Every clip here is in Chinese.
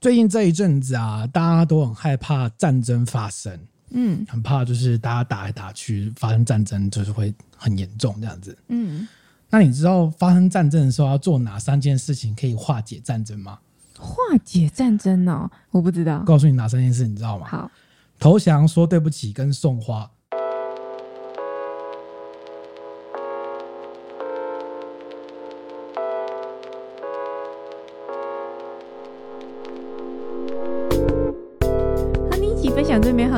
最近这一阵子啊，大家都很害怕战争发生，嗯，很怕就是大家打来打去发生战争，就是会很严重这样子，嗯。那你知道发生战争的时候要做哪三件事情可以化解战争吗？化解战争哦，我不知道。告诉你哪三件事，你知道吗？好，投降、说对不起跟送花。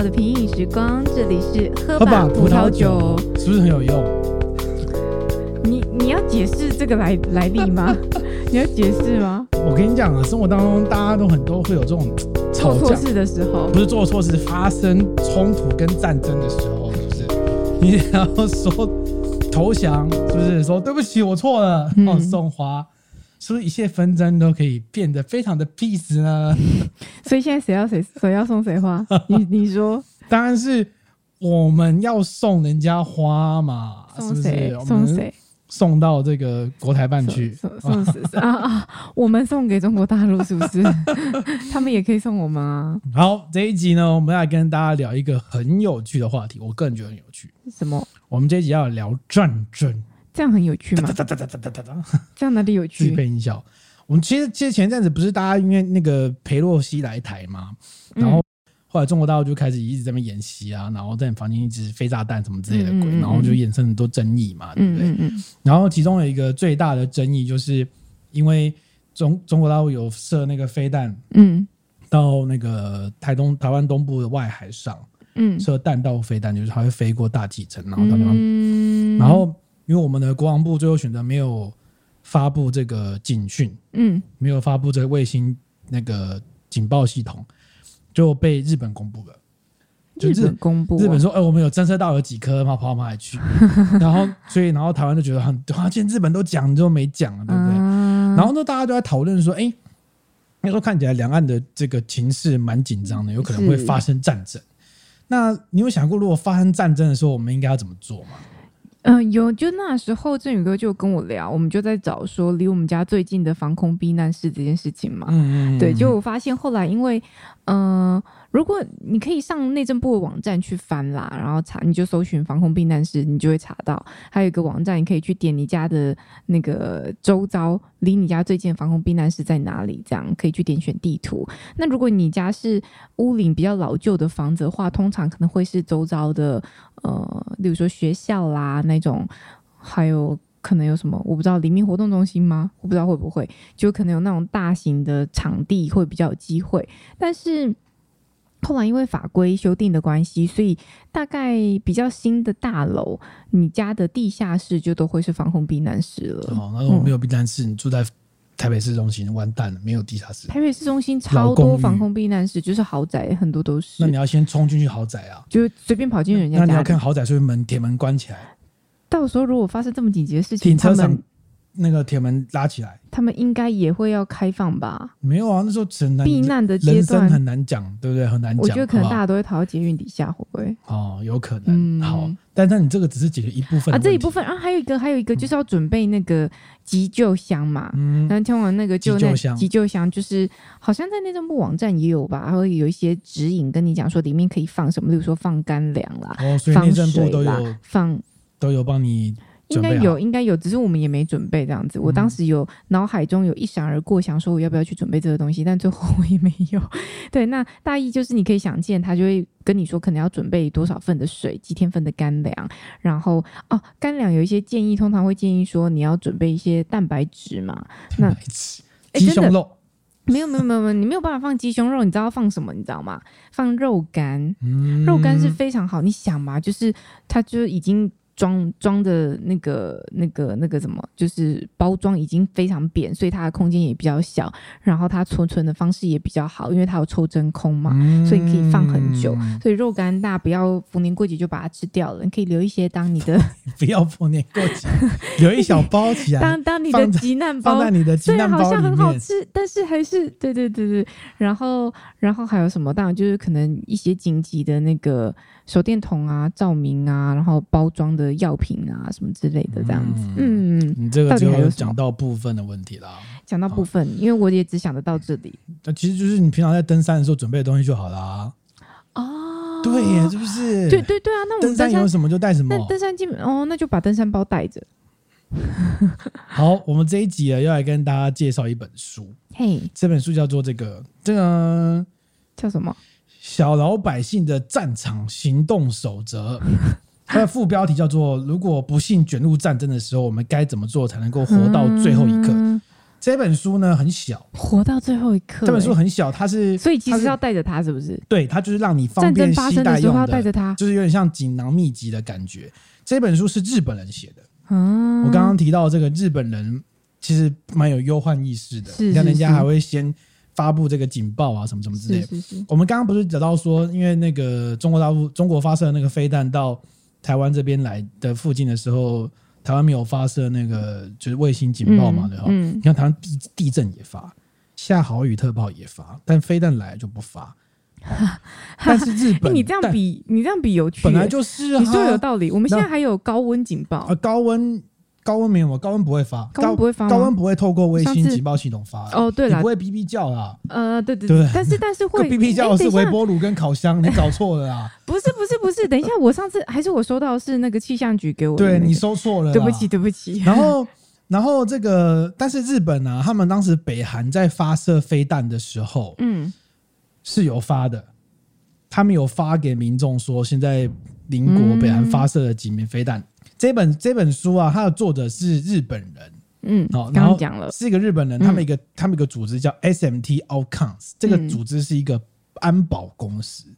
好的平饮时光，这里是喝吧葡萄酒，是不是很有用？你你要解释这个来来历吗？你要解释吗？我跟你讲啊，生活当中大家都很多会有这种吵架做错事的时候，不是做错事，发生冲突跟战争的时候，是不是？你要说投降，是不是？说对不起，我错了，然后送花，是不是一切纷争都可以变得非常的 peace 呢？所以现在谁要谁谁要送谁花？你你说，当然是我们要送人家花嘛？是不是？送谁？送到这个国台办去，送送送啊啊！我们送给中国大陆是不是？他们也可以送我们啊。好，这一集呢，我们要来跟大家聊一个很有趣的话题，我个人觉得很有趣。什么？我们这一集要聊战争，这样很有趣吗？这样哪里有趣？具备音效。我们其实其实前阵子不是大家因为那个裴洛西来台嘛？然后。后来中国大陆就开始一直在那边演习啊，然后在你房间一直飞炸弹什么之类的鬼，嗯嗯嗯，然后就衍生很多争议嘛，对不对？嗯嗯嗯，然后其中有一个最大的争议，就是因为中中国大陆有射那个飞弹，嗯，到那个台东台湾东部的外海上，嗯，射弹道飞弹，就是它会飞过大气层，然后到地方，嗯，然后因为我们的国防部最后选择没有发布这个警讯，嗯，没有发布这个卫星那个警报系统。就被日本公布了，就日，本公布，日本说，哎、欸，我们有侦测到有几颗，然后跑到哪里去？然后，所以，然后台湾就觉得很，哇，既然日本都讲，你就没讲了，对不对？嗯、然后呢，大家都在讨论说，哎、欸，那时候看起来两岸的这个情势蛮紧张的，有可能会发生战争。那你有想过，如果发生战争的时候，我们应该要怎么做吗？嗯、呃，有，就那时候振宇哥就跟我聊，我们就在找说离我们家最近的防空避难室这件事情嘛。嗯嗯，嗯。对，就我发现后来因为，嗯、呃。如果你可以上内政部的网站去翻啦，然后查，你就搜寻防空避难室，你就会查到。还有一个网站，你可以去点你家的那个周遭，离你家最近的防空避难室在哪里？这样可以去点选地图。那如果你家是屋龄比较老旧的房子的话，通常可能会是周遭的，呃，例如说学校啦那种，还有可能有什么我不知道，黎明活动中心吗？我不知道会不会，就可能有那种大型的场地会比较有机会，但是。后来因为法规修订的关系，所以大概比较新的大楼，你家的地下室就都会是防空避难室了。哦，那如果没有避难室，嗯、你住在台北市中心，完蛋了，没有地下室。台北市中心超多防空避难室，就是豪宅很多都是。那你要先冲进去豪宅啊，就随便跑进人家家。那你要看豪宅是不是门铁门关起来？到时候如果发生这么紧急的事情，停车场。那个铁门拉起来，他们应该也会要开放吧？没有啊，那时候只能避难的阶段很难讲，对不对？很难讲。我觉得可能大家都会逃到捷运底下，会不会？哦，有可能。嗯、好，但但你这个只是解决一部分啊，这一部分啊，还有一个，还有一个就是要准备那个急救箱嘛。嗯，然后听完那个就那急救箱，急救箱就是好像在内政部网站也有吧，然后有一些指引跟你讲说里面可以放什么，比如说放干粮啦，哦，所以内政部都有放都有帮你。应该有，应该有，只是我们也没准备这样子。我当时有脑海中有一闪而过，想说我要不要去准备这个东西，但最后我也没有。对，那大意就是你可以想见，他就会跟你说可能要准备多少份的水，几天份的干粮，然后哦，干粮有一些建议，通常会建议说你要准备一些蛋白质嘛。蛋白质，鸡胸肉？没有没有没有没有，你没有办法放鸡胸肉，你知道放什么？你知道吗？放肉干，嗯、肉干是非常好。你想嘛，就是它就已经。装装的那个、那个、那个什么，就是包装已经非常扁，所以它的空间也比较小，然后它储存的方式也比较好，因为它有抽真空嘛，嗯、所以可以放很久。所以肉干大家不要逢年过节就把它吃掉了，你可以留一些当你的。不要逢年过节，留一小包起来，当当你的急难包，放在你的急难包里面。好像很好吃，但是还是对对对对。然后然后还有什么？当然就是可能一些紧急的那个手电筒啊、照明啊，然后包装的。药品啊什么之类的这样子。嗯，嗯你这个就讲到部分的问题啦。讲到部分，因为我也只想得到这里。那其实就是你平常在登山的时候准备的东西就好啦。哦，对呀，是不是？对对对啊，那我们登山有什么就带什么。那登山基本哦，那就把登山包带着。好，我们这一集啊，要来跟大家介绍一本书。嘿，这本书叫做这个这个叫什么？小老百姓的战场行动守则。它的副标题叫做“如果不幸卷入战争的时候，我们该怎么做才能够活到最后一刻？”嗯、这本书呢很小，活到最后一刻、欸。这本书很小，它是所以其实要带着它，是不是？对，它就是让你方便携带用的。就是有点像锦囊秘籍的感觉。这本书是日本人写的。嗯，我刚刚提到这个日本人其实蛮有忧患意识的，是是是，你看人家还会先发布这个警报啊，什么什么之类的。是是是，我们刚刚不是讲到说，因为那个中国大陆中国发射的那个飞弹到台湾这边来的附近的时候，台湾没有发射那个就是卫星警报嘛，对吧？嗯，你看台湾地地震也发，下豪雨特报也发，但飞弹来就不发。但是日本，你这样比，你这样比有趣，本来就是啊，你说有道理。我们现在还有高温警报啊，高温高温没有，高温不会发，高温不会发，高温不会透过卫星警报系统发。哦，对了，不会哔哔叫啦。呃，对对对，但是但是会 哔哔叫的是微波炉跟烤箱，你搞错了啊。不是不是不是，等一下，我上次还是我收到是那个气象局给我的，对你收错了，对不起对不起。然后然后这个，但是日本呢，他们当时北韩在发射飞弹的时候，嗯，是有发的。他们有发给民众说，现在邻国北韩发射了几枚飞弹。嗯、这本这本书啊，它的作者是日本人，嗯，好，刚刚讲了，是一个日本人，他们一个、嗯、他们一个组织叫 SMT Outcomes，这个组织是一个安保公司，嗯、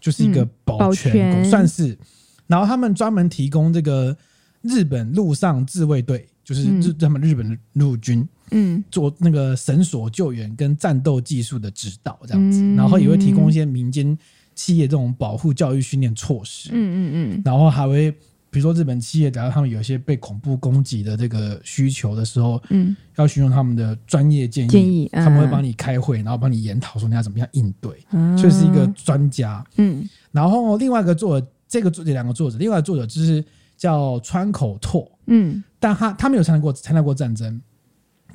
就是一个保全公，嗯、保算是。然后他们专门提供这个日本陆上自卫队，就是日他们日本的陆军。嗯，做那个绳索救援跟战斗技术的指导这样子，嗯、然后也会提供一些民间企业这种保护教育训练措施。嗯嗯嗯，然后还会比如说日本企业，假如他们有一些被恐怖攻击的这个需求的时候，嗯，要询问他们的专业建议，建议嗯、他们会帮你开会，然后帮你研讨说你要怎么样应对，嗯、就是一个专家。嗯，然后另外一个作者，这个作者两个作者，另外一个作者就是叫川口拓，嗯，但他他没有参加过参加过战争。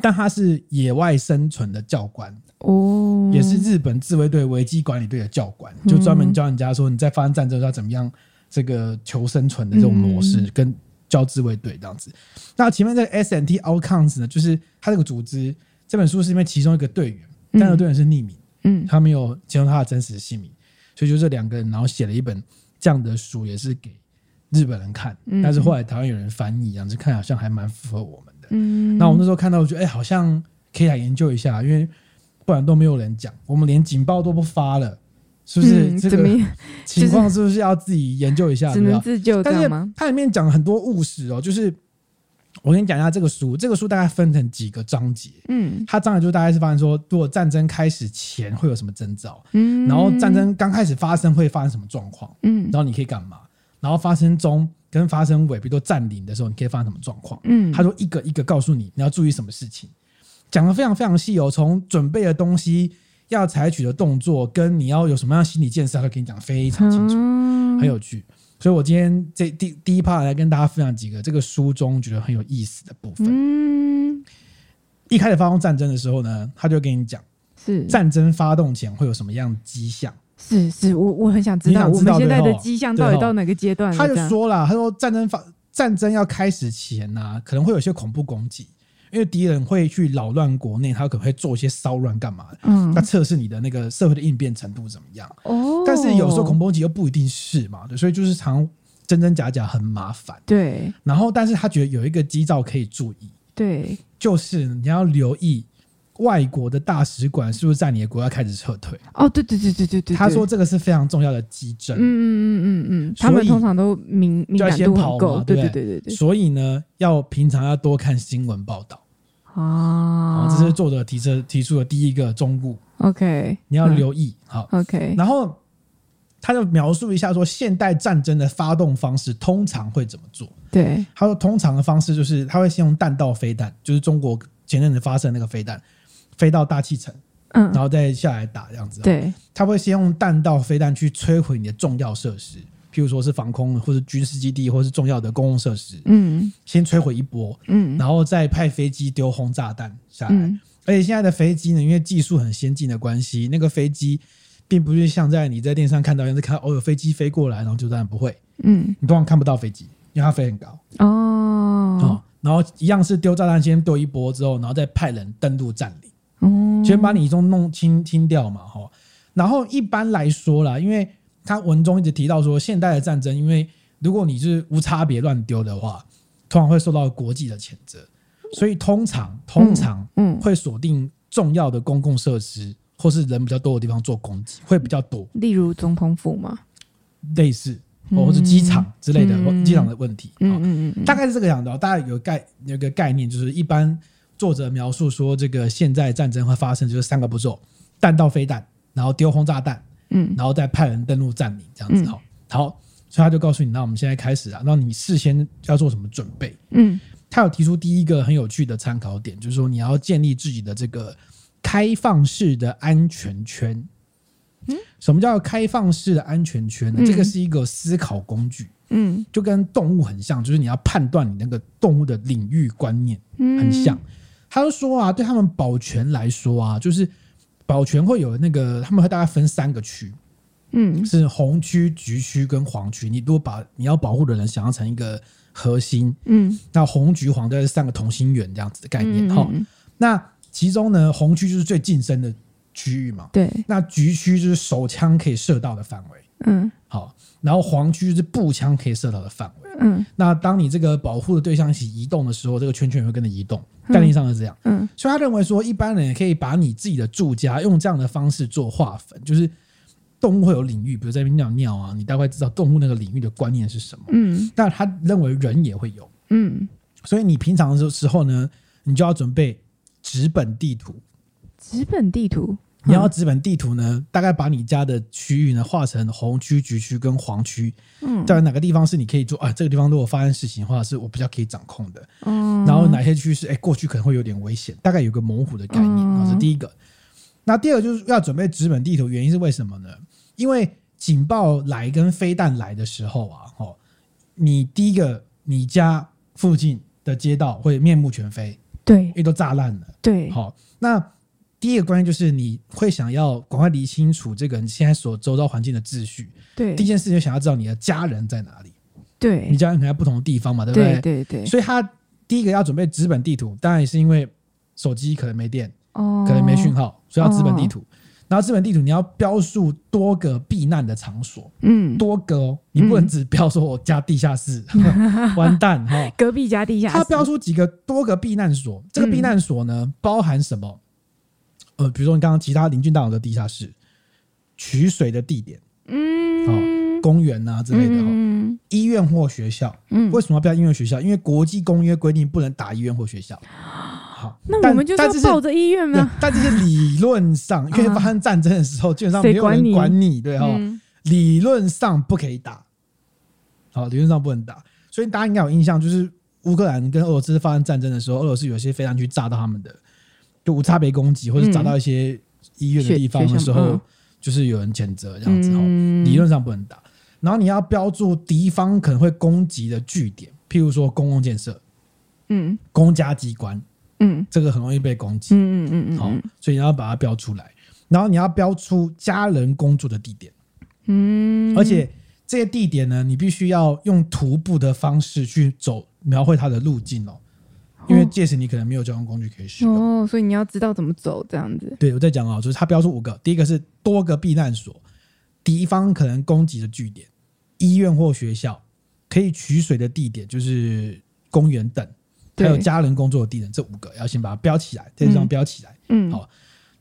但他是野外生存的教官。哦，也是日本自卫队危机管理队的教官，就专门教人家说你在发生战争要怎么样这个求生存的这种模式，跟教自卫队这样子。那前面这个 S N T Outcomes 呢，就是他这个组织。这本书是因为其中一个队员，但那个队员是匿名，嗯，他没有揭露他的真实姓名，所以就这两个人，然后写了一本这样的书，也是给日本人看。但是后来台湾有人翻译，这样子看好像还蛮符合我们的。嗯，那我那时候看到，我觉得哎、欸，好像可以来研究一下，因为不然都没有人讲，我们连警报都不发了，是不是？这个 情况是不是要自己研究一下？只能自救，但是它里面讲了很多务实哦，就是我跟你讲一下这个书，这个书大概分成几个章节，嗯，它章节就大概是发现说，如果战争开始前会有什么征兆，嗯，然后战争刚开始发生会发生什么状况，嗯，然后你可以干嘛，然后发生中。跟发生尾，比如说占领的时候，你可以发生什么状况？嗯，他说一个一个告诉你，你要注意什么事情，讲的非常非常细哦。从准备的东西，要采取的动作，跟你要有什么样心理建设，他会跟你讲得非常清楚，嗯、很有趣。所以我今天这第第一 part 来跟大家分享几个这个书中觉得很有意思的部分。嗯，一开始发动战争的时候呢，他就跟你讲，是战争发动前会有什么样的迹象。是是，我我很想知道，知道我们现在的迹象到底到哪个阶段？他就说了，他说战争发战争要开始前呢、啊，可能会有些恐怖攻击，因为敌人会去扰乱国内，他可能会做一些骚乱干嘛的，嗯，他测试你的那个社会的应变程度怎么样？哦，但是有时候恐怖攻击又不一定是嘛，对，所以就是常真真假假很麻烦，对。然后，但是他觉得有一个基照可以注意，对，就是你要留意。外国的大使馆是不是在你的国家开始撤退？哦，对对对对对对，他说这个是非常重要的基证。嗯嗯嗯嗯嗯，他们通常都敏敏感度很够。对对对对对。所以呢，要平常要多看新闻报道。哦，这是作者提出提出的第一个忠告。OK，你要留意。好，OK。然后他就描述一下说，现代战争的发动方式通常会怎么做？对，他说通常的方式就是他会先用弹道飞弹，就是中国前阵子发射那个飞弹。飞到大气层，嗯，然后再下来打这样子。对，他会先用弹道飞弹去摧毁你的重要设施，譬如说是防空或者军事基地或是重要的公共设施，嗯，先摧毁一波，嗯，然后再派飞机丢轰炸弹下来。嗯。而且现在的飞机呢，因为技术很先进的关系，那个飞机并不是像在你在电视上看到一样，是看哦有飞机飞过来，然后就这样不会，嗯，你通常看不到飞机，因为它飞很高。哦，哦。然后一样是丢炸弹，先丢一波之后，然后再派人登陆占领，哦，先把你中弄清清掉嘛，哈。然后一般来说啦，因为他文中一直提到说，现代的战争，因为如果你是无差别乱丢的话，通常会受到国际的谴责。所以通常通常嗯会锁定重要的公共设施或是人比较多的地方做攻击会比较多，例如总统府吗，类似或者机场之类的机场的问题，嗯嗯嗯，大概是这个样子。大家有概有个概念，就是一般作者描述说这个现在战争会发生就是三个步骤：弹道飞弹，然后丢轰炸弹，嗯，然后再派人登陆占领这样子。好，好，所以他就告诉你，那我们现在开始啊，那你事先要做什么准备？嗯。他有提出第一个很有趣的参考点，就是说你要建立自己的这个开放式的安全圈。嗯，什么叫开放式的安全圈呢？嗯、这个是一个思考工具。嗯，就跟动物很像，就是你要判断你那个动物的领域观念很像。嗯、他就说啊，对他们保全来说啊，就是保全会有那个，他们会大概分三个区。嗯，是红区、橘区跟黄区。你如果把你要保护的人想象成一个。核心，嗯，那红橘黄就是三个同心圆这样子的概念哈、嗯。那其中呢，红区就是最近身的区域嘛，对。那橘区就是手枪可以射到的范围，嗯，好。然后黄区就是步枪可以射到的范围，嗯。那当你这个保护的对象一起移动的时候，这个圈圈也会跟着移动，概念上是这样，嗯。所以他认为说，一般人也可以把你自己的住家用这样的方式做划分，就是。动物会有领域，比如在那边尿尿啊，你大概知道动物那个领域的观念是什么。嗯，但他认为人也会有。嗯，所以你平常的时候呢，你就要准备纸本地图。纸本地图，你要纸本地图呢，大概把你家的区域呢划成红区、橘区跟黄区。嗯，在哪个地方是你可以做啊？这个地方如果发生事情的话，是我比较可以掌控的。嗯，然后哪些区是哎、欸、过去可能会有点危险，大概有个模糊的概念。这是第一个。那第二个就是要准备纸本地图，原因是为什么呢？因为警报来跟飞弹来的时候啊，哦，你第一个你家附近的街道会面目全非，对，因为都炸烂了，对，好，那第一个关键就是你会想要赶快理清楚这个你现在所周遭环境的秩序，对，第一件事情就想要知道你的家人在哪里，对，你家人可能在不同的地方嘛，对不对？对对对，所以他第一个要准备纸本地图，当然也是因为手机可能没电，哦，可能没讯号，所以要纸本地图。哦。然后，资本地图你要标述多个避难的场所，嗯，多个哦，你不能只标说我家地下室，嗯、完蛋哈，隔壁家地下室。他标出几个多个避难所，这个避难所呢、嗯、包含什么？呃，比如说你刚刚其他邻居大楼的地下室、取水的地点，嗯，哦，公园啊之类的哈，嗯、医院或学校，嗯，为什么要标医院学校？因为国际公约规定不能打医院或学校。好那我们就是抱着医院吗？但这是理论上，因为发生战争的时候，基本上没有人管你，对哈。理论上不可以打，好，理论上不能打。所以大家应该有印象，就是乌克兰跟俄罗斯发生战争的时候，俄罗斯有些飞弹去炸到他们的，就无差别攻击，或者砸到一些医院的地方的时候，就是有人谴责这样子哈。理论上不能打，然后你要标注敌方可能会攻击的据点，譬如说公共建设，嗯，公家机关。嗯，这个很容易被攻击。嗯嗯嗯嗯，好，所以你要把它标出来，然后你要标出家人工作的地点。嗯，而且这些地点呢，你必须要用徒步的方式去走，描绘它的路径哦。因为届时你可能没有交通工具可以使用哦，所以你要知道怎么走，这样子。对，我在讲啊，就是它标出五个，第一个是多个避难所，敌方可能攻击的据点，医院或学校，可以取水的地点，就是公园等。还有家人工作的地点，这五个要先把它标起来，在这张标起来。嗯，好，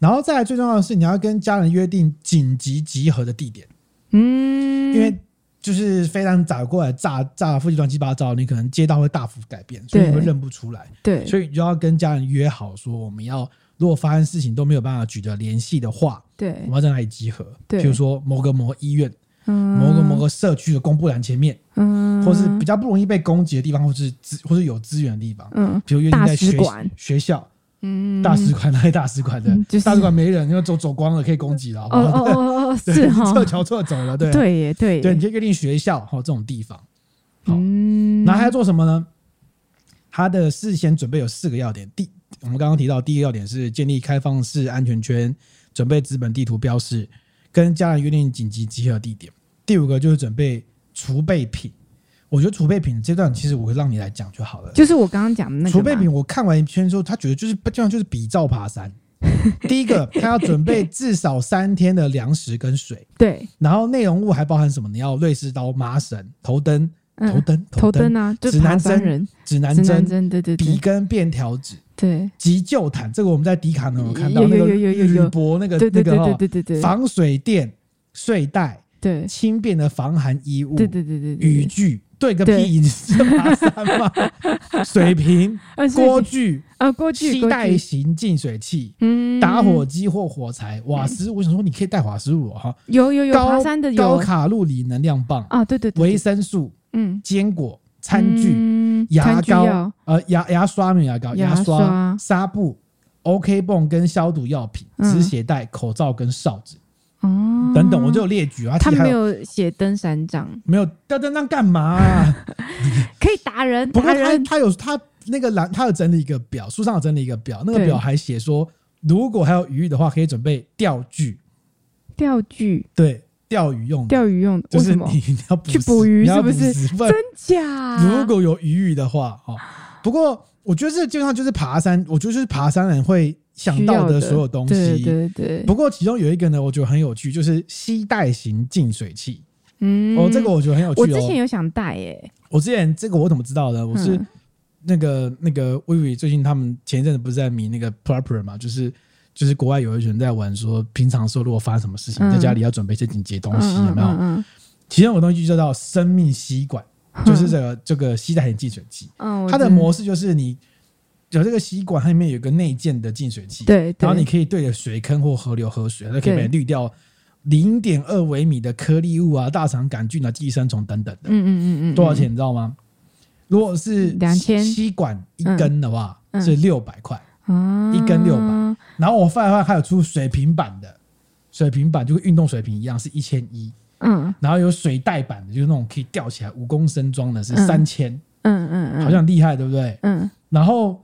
然后再来最重要的是，你要跟家人约定紧急集合的地点。嗯，因为就是飞弹打过来炸炸附近乱七八糟，你可能街道会大幅改变，所以你会认不出来。对，所以你就要跟家人约好，说我们要如果发生事情都没有办法取得联系的话，对，我们要在哪里集合？对，比如说某个某个医院。嗯。某个某个社区的公布栏前面，嗯，或是比较不容易被攻击的地方，或是资或是有资源的地方，嗯，比如约定在学学校，嗯，大使馆哪里大使馆的？就是、大使馆没人，因为走走光了，可以攻击了。哦哦哦哦，是哈，撤侨撤走了，对对耶对，对，你就约定学校哈这种地方。好，嗯，然后还要做什么呢？他的事先准备有四个要点。第，我们刚刚提到第一个要点是建立开放式安全圈，准备资本地图标示，跟家人约定紧急集合地点。第五个就是准备储备品。我觉得储备品这段其实我会让你来讲就好了。就是我刚刚讲的那个储备品，我看完一圈之后，他觉得就是基本上就是比照爬山。第一个，他要准备至少三天的粮食跟水。对。然后内容物还包含什么？你要瑞士刀、麻绳、头灯。头灯，头灯啊，指南针，指南针，对对对，笔跟便条纸，对，急救毯，这个我们在迪卡侬有看到那个铝箔那个那个对对对对，防水垫、睡袋，对，轻便的防寒衣物，对对对对，雨具，对个屁，你是爬山吗？水瓶、锅具啊，锅具，携带型净水器，嗯，打火机或火柴，瓦斯，我想说你可以带瓦斯炉哈，有有有，爬山的高卡路里能量棒啊，对对对，维生素。嗯，坚果、餐具、嗯、牙膏、呃牙牙刷没有牙膏，牙刷、纱布、OK 泵跟消毒药品、止血带、口罩跟哨子，哦，等等，我就有列举啊。他没有写登山杖，没有登山杖干嘛、啊？可以打人，不过他他有他那个栏，他有整理一个表，书上有整理一个表，那个表还写说，如果还有余裕的话，可以准备钓具。钓具，对。钓鱼用的，钓鱼用的，就是你要去捕鱼，是不是？真假？如果有余裕的话，哦。不过我觉得这基本上就是爬山，我觉得就是爬山人会想到的所有东西。对对对。不过其中有一个呢，我觉得很有趣，就是吸带型净水器。嗯，哦，这个我觉得很有趣。我之前有想带诶。我之前这个我怎么知道的？我是那个那个微微最近他们前一阵子不是在迷那个 Prepper 嘛，就是。就是国外有一群人在玩，说平常说如果发生什么事情，在家里要准备一些紧急东西，有没有？其中有东西就叫生命吸管，就是这个这个吸带型净水器。嗯它的模式就是你有这个吸管，它里面有个内建的净水器，对，然后你可以对着水坑或河流喝水，它可以把它滤掉零点二微米的颗粒物啊、大肠杆菌啊、寄生虫等等的。嗯嗯嗯嗯，多少钱你知道吗？如果是两千。吸管一根的话，是六百块。啊，一根六百，然后我发现还有出水平版的，水平版就跟运动水平一样是一千一，嗯，然后有水袋版的，就是那种可以吊起来五公升装的，是三千，嗯嗯嗯，好像厉害，对不对？嗯，然后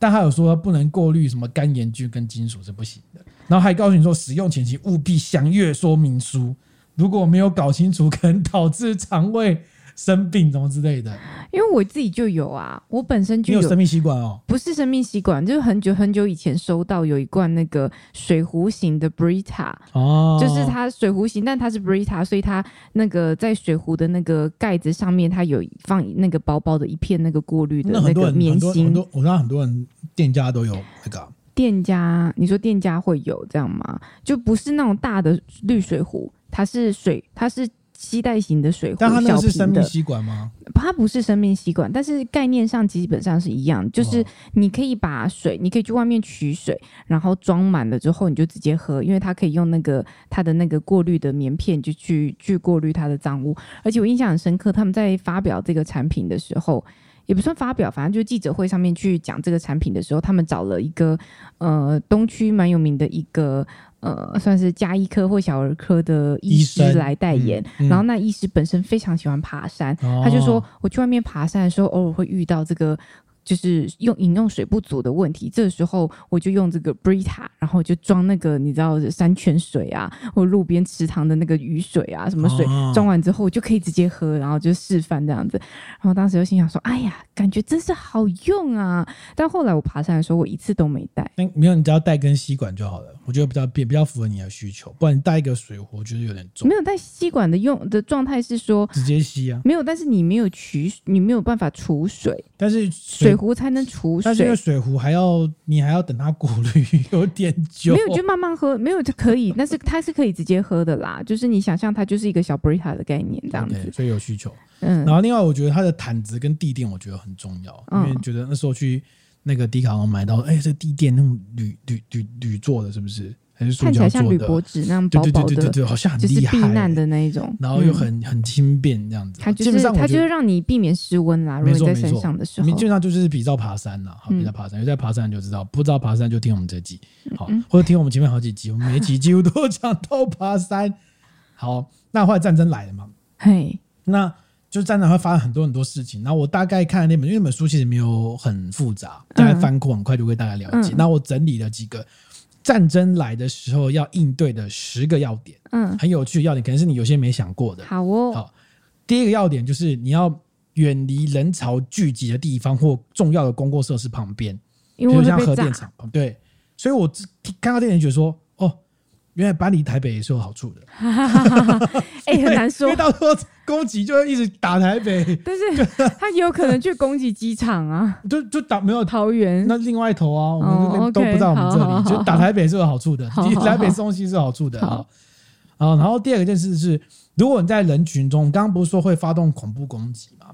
但他有说不能过滤什么肝炎菌跟金属是不行的，然后还告诉你说使用前请务必详阅说明书，如果没有搞清楚，可能导致肠胃。生病什么之类的，因为我自己就有啊，我本身就有，有生命吸管哦，不是生命吸管，就是很久很久以前收到有一罐那个水壶型的 Brita 哦，就是它水壶型，但它是 Brita，所以它那个在水壶的那个盖子上面，它有放那个薄薄的一片那个过滤的那个棉芯。很多我知道很多人店家都有那个店家，你说店家会有这样吗？就不是那种大的滤水壶，它是水，它是。携带型的水壶，但它那是生命吸管吗？它不是生命吸管，但是概念上基本上是一样，就是你可以把水，你可以去外面取水，然后装满了之后你就直接喝，因为它可以用那个它的那个过滤的棉片就去去过滤它的脏污。而且我印象很深刻，他们在发表这个产品的时候，也不算发表，反正就记者会上面去讲这个产品的时候，他们找了一个呃东区蛮有名的一个。呃，算是家医科或小儿科的医师来代言，嗯嗯、然后那医师本身非常喜欢爬山，哦、他就说，我去外面爬山的时候，偶尔会遇到这个。就是用饮用水不足的问题，这个时候我就用这个 Brita，然后就装那个你知道山泉水啊，或路边池塘的那个雨水啊，什么水装完之后我就可以直接喝，然后就示范这样子。然后当时就心想说：“哎呀，感觉真是好用啊！”但后来我爬山的时候，我一次都没带。没有，你只要带根吸管就好了。我觉得比较比比较符合你的需求，不然你带一个水壶，我觉得有点重。没有带吸管的用的状态是说直接吸啊？没有，但是你没有取，你没有办法储水，但是水。壶才能储水，但是因为水壶还要你还要等它过滤，有点久。没有就慢慢喝，没有就可以，但是它是可以直接喝的啦。就是你想象它就是一个小 Brita 的概念这样子，okay, 所以有需求。嗯，然后另外我觉得它的毯子跟地垫我觉得很重要，嗯、因为觉得那时候去那个迪卡侬买到，哎、欸，这地垫那种铝铝铝铝做的，是不是？还是塑胶做的，看起来像铝箔纸那样薄薄的，对对对对对，好像很厉害，就是避难的那一种，然后又很很轻便这样子。它就是它就是让你避免失温啦，如果你在山上的时候，基本上就是比照爬山啦，好，比照爬山，有在爬山就知道，不知道爬山就听我们这集，好，或者听我们前面好几集，我们每一集几乎都 讲到爬山。好，那后来战争来了嘛，嘿，那。就战场会发生很多很多事情，然后我大概看了那本，因为那本书其实没有很复杂，大概翻过很快就会大概了解。那、嗯、我整理了几个战争来的时候要应对的十个要点，嗯，很有趣的要点，可能是你有些没想过的。好哦，好，第一个要点就是你要远离人潮聚集的地方或重要的公共设施旁边，比如像核电厂。对，所以我看到电影觉得说，哦。原来搬离台北也是有好处的，哎、欸，很难说，因为到时候攻击就会一直打台北，但是他也有可能去攻击机场啊，就就打没有桃园那另外一头啊，我们这边都不在我们这里，就打台北是有好处的，台北东西是有好处的啊。啊，然后第二个件事是，如果你在人群中，刚刚不是说会发动恐怖攻击吗？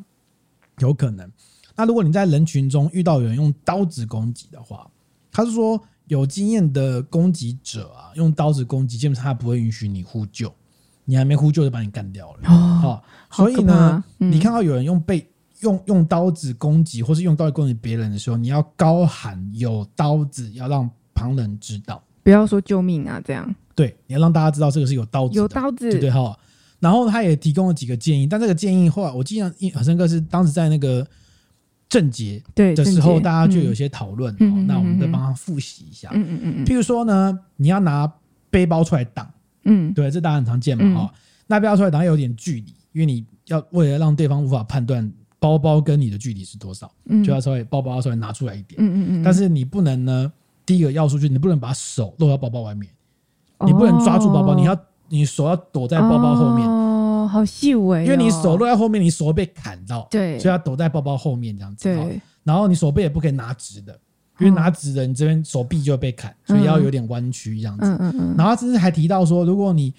有可能。那如果你在人群中遇到有人用刀子攻击的话，他是说。有经验的攻击者啊，用刀子攻击，基本上他不会允许你呼救，你还没呼救就把你干掉了。哦，所以呢，嗯、你看到有人用被用用刀子攻击，或是用刀子攻击别人的时候，你要高喊“有刀子”，要让旁人知道，不要说救命啊，这样。对，你要让大家知道这个是有刀子，有刀子，对对哈。然后他也提供了几个建议，但这个建议后来我记得很深刻，是当时在那个。正节对的时候，大家就有些讨论。那我们再帮他复习一下。嗯嗯嗯嗯。譬如说呢，你要拿背包出来挡。嗯。对，这大家很常见嘛。哈，拿背包出来挡有点距离，因为你要为了让对方无法判断包包跟你的距离是多少，就要稍微包包要稍微拿出来一点。嗯嗯嗯。但是你不能呢，第一个要素就是你不能把手露到包包外面，你不能抓住包包，你要你手要躲在包包后面。哦好细微，因为你手落在后面，你手会被砍到，对，所以要躲在包包后面这样子。对，然后你手背也不可以拿直的，因为拿直的，你这边手臂就会被砍，所以要有点弯曲这样子。嗯嗯嗯。然后甚至还提到说，如果你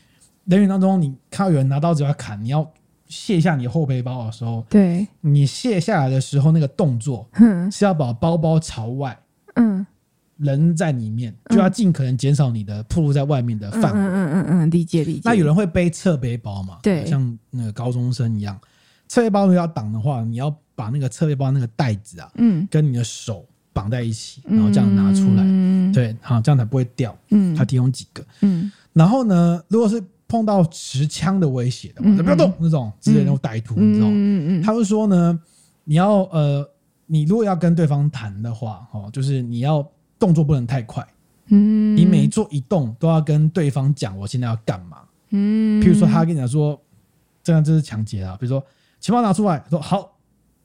人员当中你看到有人拿刀子要砍，你要卸下你后背包的时候，对，你卸下来的时候那个动作，是要把包包朝外，嗯。人在里面，就要尽可能减少你的暴露在外面的范围。嗯嗯嗯嗯，理解理解。那有人会背侧背包嘛？对，像那个高中生一样，侧背包如果要挡的话，你要把那个侧背包那个袋子啊，嗯，跟你的手绑在一起，然后这样拿出来，嗯，对，好，这样才不会掉。嗯，他提供几个，嗯，然后呢，如果是碰到持枪的威胁的话，就不要动那种之类的那种歹徒，你知道吗？嗯嗯，他会说呢，你要呃，你如果要跟对方谈的话，哦，就是你要。动作不能太快，嗯，你每做一动都要跟对方讲我现在要干嘛，嗯，譬如说他跟你讲说，这样这是抢劫啊，比如说钱包拿出来，说好，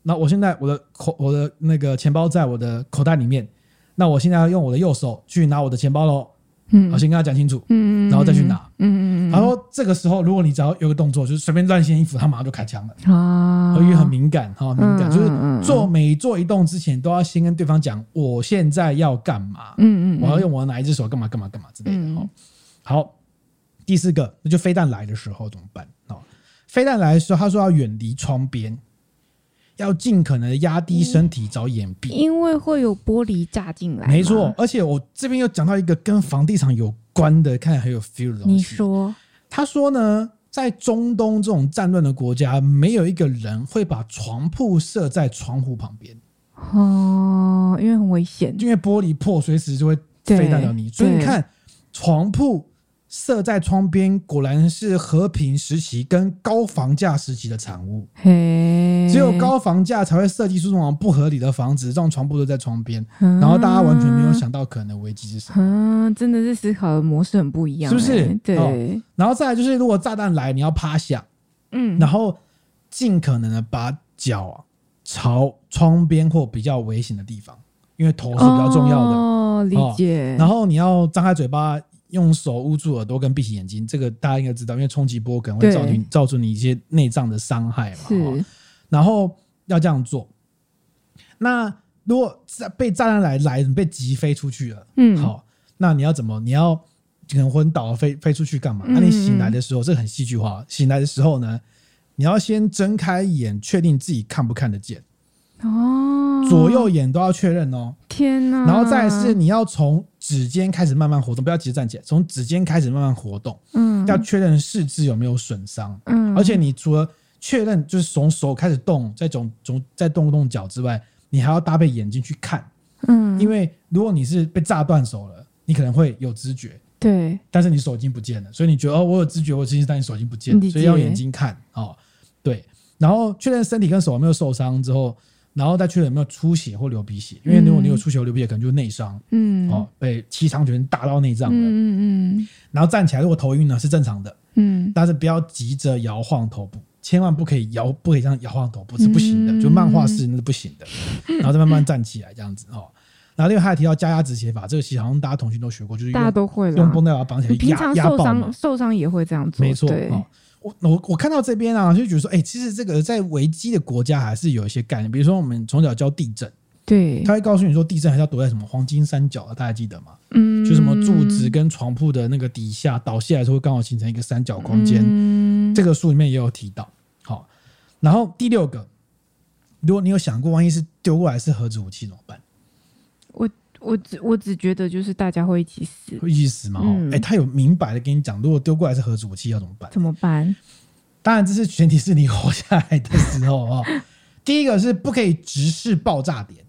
那我现在我的口我的那个钱包在我的口袋里面，那我现在要用我的右手去拿我的钱包喽。嗯，我先跟他讲清楚，嗯，然后再去拿，嗯嗯嗯。然后这个时候，如果你只要有个动作，就是随便乱掀衣服，他马上就开枪了啊，因为很敏感哈，敏感，就是做每做一动之前都要先跟对方讲，我现在要干嘛，嗯嗯，我要用我哪一只手干嘛干嘛干嘛之类的哈。好，第四个，那就飞弹来的时候怎么办？哦，飞弹来的时候，他说要远离窗边。要尽可能的压低身体找掩蔽，因为会有玻璃炸进来。没错，而且我这边又讲到一个跟房地产有关的，看很有 feel 的东西。你说，他说呢，在中东这种战乱的国家，没有一个人会把床铺设在窗户旁边。哦，因为很危险，因为玻璃破，随时就会飞弹到你。所以你看床铺。设在窗边，果然是和平时期跟高房价时期的产物。嘿，只有高房价才会设计出这种不合理的房子，这种床铺都在窗边，嗯、然后大家完全没有想到可能的危机是什么。嗯，真的是思考的模式很不一样，是不是？对、哦。然后再来就是，如果炸弹来，你要趴下，嗯，然后尽可能的把脚啊朝窗边或比较危险的地方，因为头是比较重要的。哦，理解。哦、然后你要张开嘴巴。用手捂住耳朵跟闭起眼睛，这个大家应该知道，因为冲击波可能会造成造成你一些内脏的伤害嘛。是，然后要这样做。那如果被炸弹来来，你被击飞出去了，嗯，好，那你要怎么？你要可能昏倒飞飞出去干嘛？那、嗯啊、你醒来的时候，这很戏剧化。醒来的时候呢，你要先睁开眼，确定自己看不看得见。哦，左右眼都要确认哦。天哪！然后再是你要从指尖开始慢慢活动，不要急着站起来，从指尖开始慢慢活动。嗯，要确认四肢有没有损伤。嗯，而且你除了确认就是从手开始动，再从从再动动脚之外，你还要搭配眼睛去看。嗯，因为如果你是被炸断手了，你可能会有知觉。对，但是你手已经不见了，所以你觉得哦，我有知觉，我其实但你手已经不见了，所以要眼睛看哦。对，然后确认身体跟手有没有受伤之后，然后再确认有没有出血或流鼻血，因为如果你有出血或流鼻血，可能就是内伤。嗯，哦，被七伤拳打到内脏了。嗯嗯。然后站起来，如果头晕呢是正常的。嗯。但是不要急着摇晃头部，千万不可以摇，不可以这样摇晃头部是不行的，就漫画式那是不行的。然后再慢慢站起来，这样子哦。然后另外还有提到加压止血法，这个其实好像大家同学都学过，就是大家都会用绷带把它绑起来，平常受伤受伤也会这样做。没错，哦，我我我看到这边啊，就觉得说，哎，其实这个在危机的国家还是有一些概念，比如说我们从小教地震，对，他会告诉你说地震还是要躲在什么黄金三角，大家记得吗？嗯，就什么柱子跟床铺的那个底下倒下来的时候，刚好形成一个三角空间。嗯，这个书里面也有提到。好，然后第六个，如果你有想过，万一是丢过来是核子武器怎么办？我我只我只觉得就是大家会一起死，会一起死嘛？哎、嗯欸，他有明白的跟你讲，如果丢过来是核子武器要怎么办？怎么办？当然，这是前提是你活下来的时候啊。第一个是不可以直视爆炸点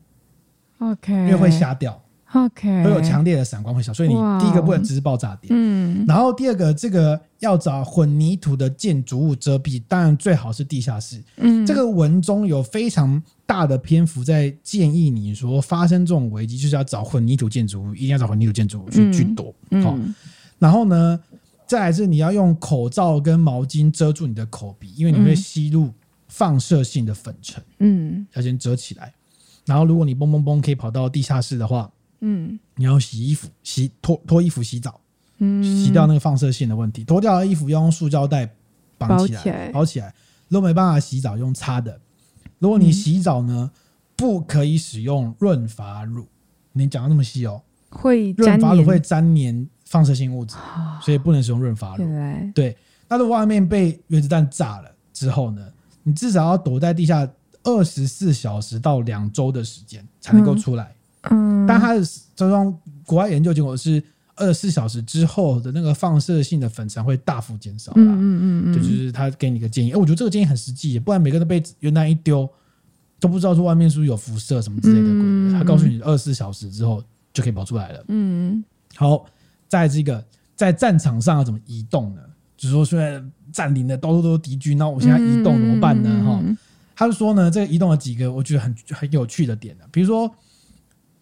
，OK，因为会瞎掉。OK，会有强烈的闪光会响，所以你第一个不能只是爆炸点。嗯，然后第二个，这个要找混凝土的建筑物遮蔽，当然最好是地下室。嗯，这个文中有非常大的篇幅在建议你说，发生这种危机就是要找混凝土建筑物，一定要找混凝土建筑物去、嗯、去躲。好，然后呢，再来是你要用口罩跟毛巾遮住你的口鼻，因为你会吸入放射性的粉尘。嗯，要先遮起来。然后如果你嘣嘣嘣可以跑到地下室的话。嗯，你要洗衣服，洗脱脱衣服洗澡，嗯，洗掉那个放射性的问题。脱掉的衣服要用塑胶袋绑起来，包起来，包起来。如果没办法洗澡，用擦的。如果你洗澡呢，嗯、不可以使用润发乳。你讲的那么细哦，会润发乳会粘黏放射性物质，所以不能使用润发乳。对，那如果外面被原子弹炸了之后呢，你至少要躲在地下二十四小时到两周的时间才能够出来。嗯嗯，但它的这种国外研究结果是二十四小时之后的那个放射性的粉尘会大幅减少。嗯嗯嗯，就是他给你一个建议。哎，我觉得这个建议很实际，不然每个人都被原弹一丢，都不知道说外面是不是有辐射什么之类的鬼。嗯，他告诉你二十四小时之后就可以跑出来了。嗯，好，在这个在战场上要怎么移动呢？就是说现在占领的到处都是敌军，那我现在移动怎么办呢？哈，他就说呢，这个移动有几个我觉得很很有趣的点呢，比如说。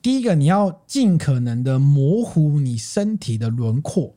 第一个，你要尽可能的模糊你身体的轮廓，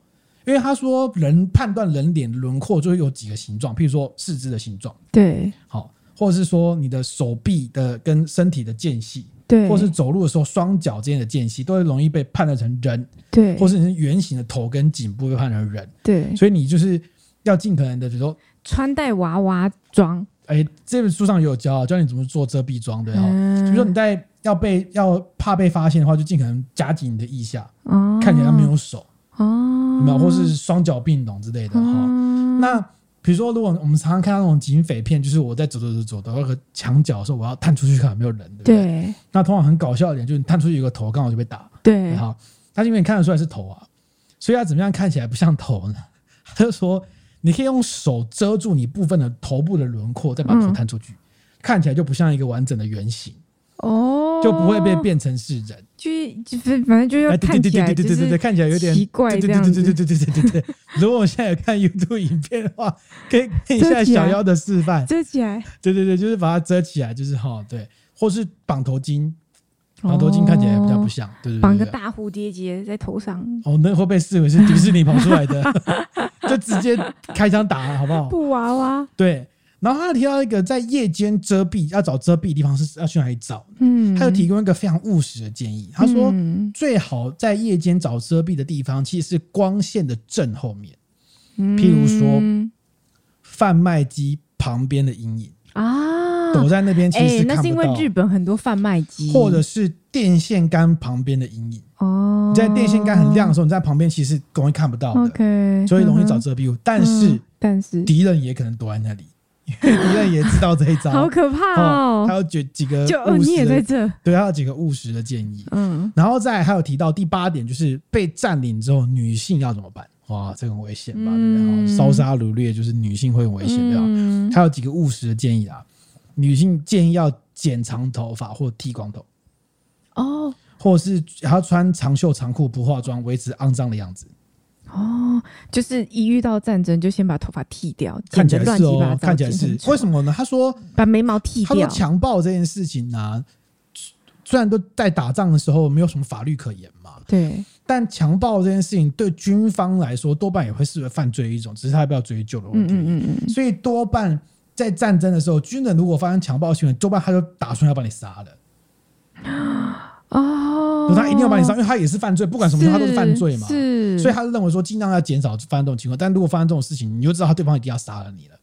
因为他说人判断人脸的轮廓就会有几个形状，譬如说四肢的形状，对，好，或者是说你的手臂的跟身体的间隙，对，或是走路的时候双脚之间的间隙，都会容易被判断成人，对，或是你是圆形的头跟颈部被判断成人，对，所以你就是要尽可能的，比如说穿戴娃娃装，哎，这本书上也有教，教你怎么做遮蔽装，对哈，比如说你在。要被要怕被发现的话，就尽可能夹紧你的腋下，哦、看起来没有手，哦，有没有，或是双脚并拢之类的哈。哦、那比如说，如果我们常常看到那种警匪片，就是我在走走走走到那个墙角的时候，我要探出去看有没有人，对不对？对，那通常很搞笑一点，就是你探出去有个头，刚好就被打。对，好，他因为你看得出来是头啊，所以要怎么样看起来不像头呢？他就说，你可以用手遮住你部分的头部的轮廓，再把头探出去，嗯、看起来就不像一个完整的圆形。哦，就不会被变成是人，就就是反正就要看起来，对对对对对，看起来有点奇怪这样子。对对对对对对对对。如果我现在有看 YouTube 影片的话，可以看一下小妖的示范，遮起来。对对对，就是把它遮起来，就是哈，对，或是绑头巾，绑头巾看起来也比较不像，对对对。绑个大蝴蝶结在头上，哦，那会被视为是迪士尼跑出来的，就直接开枪打了，好不好？布娃娃，对。然后他提到一个在夜间遮蔽，要找遮蔽的地方是要去哪里找？嗯，他又提供一个非常务实的建议。他说，最好在夜间找遮蔽的地方，其实是光线的正后面，譬如说贩卖机旁边的阴影啊，躲在那边其实是看不到。那是因为日本很多贩卖机，或者是电线杆旁边的阴影哦。你在电线杆很亮的时候，你在旁边其实容易看不到的，所以容易找遮蔽物。但是，但是敌人也可能躲在那里。敌人也知道这一招，好可怕哦！还有几几个就哦，你也在这，对，还有几个务实的建议。嗯，然后再还有提到第八点，就是被占领之后，女性要怎么办？哇，这个很危险吧？嗯、对不对？烧杀掳掠就是女性会很危险，对吧？嗯，还有几个务实的建议啊，女性建议要剪长头发或剃光头，哦，或者是还要穿长袖长裤不化妆，维持肮脏的样子。哦，就是一遇到战争就先把头发剃掉，看起来是哦，看起来是为什么呢？他说把眉毛剃掉。他说强暴这件事情呢、啊，虽然都在打仗的时候没有什么法律可言嘛，对，但强暴这件事情对军方来说多半也会视为犯罪一种，只是他要不要追究的问题。嗯嗯嗯。所以多半在战争的时候，军人如果发生强暴行为，多半他就打算要把你杀了。哦，他一定要把你杀，因为他也是犯罪，不管什么他都是犯罪嘛。是，所以他是认为说尽量要减少发生这种情况。但如果发生这种事情，你就知道他对方一定要杀了你了。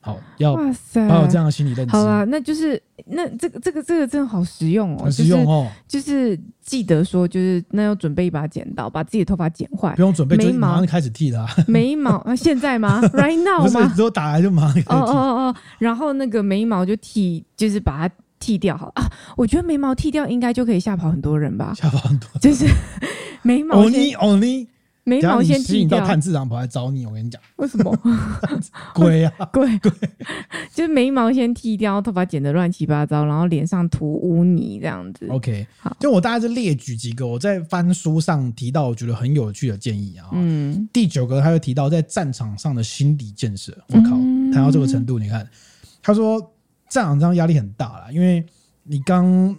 好，要哇塞，要有这样的心理认知。好啦，那就是那这个这个这个真的好实用哦，很实用哦。就是记得说，就是那要准备一把剪刀，把自己的头发剪坏。不用准备，眉毛马上开始剃了。眉毛啊，现在吗？Right now 吗？不是，之后打来就马上开始剃。哦哦哦，然后那个眉毛就剃，就是把它。剃掉好啊，我觉得眉毛剃掉应该就可以吓跑很多人吧？吓跑很多，就是 眉毛先。Only Only 眉毛先剃掉。到炭治郎跑来找你，我跟你讲。为什么？鬼啊！鬼 鬼，就是眉毛先剃掉，头发剪得乱七八糟，然后脸上涂污泥这样子。OK，好，就我大概是列举几个我在翻书上提到我觉得很有趣的建议啊。嗯，第九个他会提到在战场上的心理建设。我靠，谈到这个程度，你看，他说。战场上压力很大啦，因为你刚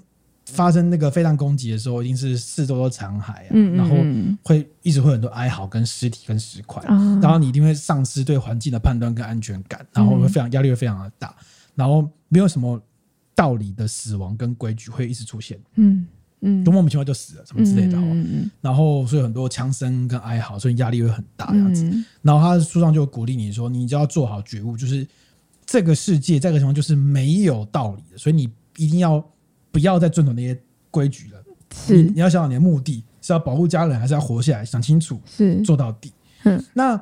发生那个飞弹攻击的时候，一定是四周都残骸啊，嗯嗯嗯，然后会一直会很多哀嚎、跟尸体、跟石块，嗯，然后你一定会丧失对环境的判断跟安全感，然后会非常压力会非常的大，然后没有什么道理的死亡跟规矩会一直出现，嗯嗯，就莫名其妙就死了什么之类的，嗯嗯，然后所以很多枪声跟哀嚎，所以压力会很大这样子，然后他书上就鼓励你说，你就要做好觉悟，就是。这个世界，这个情况就是没有道理的，所以你一定要不要再遵守那些规矩了。是，你，你要想想你的目的是要保护家人，还是要活下来？想清楚，是做到底。嗯，那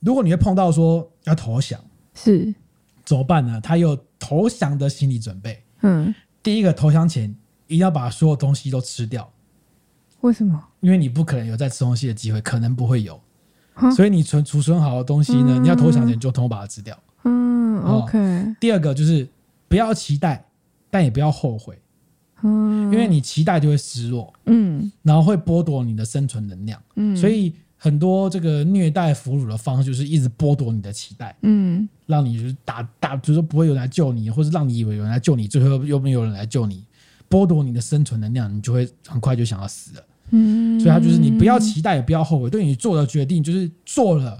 如果你会碰到说要投降，是怎么办呢？他有投降的心理准备。嗯，第一个投降前一定要把所有东西都吃掉。为什么？因为你不可能有再吃东西的机会，可能不会有，所以你存储存好的东西呢，嗯、你要投降前就通通把它吃掉。嗯，OK。第二个就是不要期待，但也不要后悔。嗯，因为你期待就会失落，嗯，然后会剥夺你的生存能量，嗯，所以很多这个虐待俘虏的方式就是一直剥夺你的期待，嗯，让你就是打打，就是说不会有人来救你，或者让你以为有人来救你，最后又没有人来救你，剥夺你的生存能量，你就会很快就想要死了，嗯，所以他就是你不要期待，也不要后悔，对你做的决定就是做了。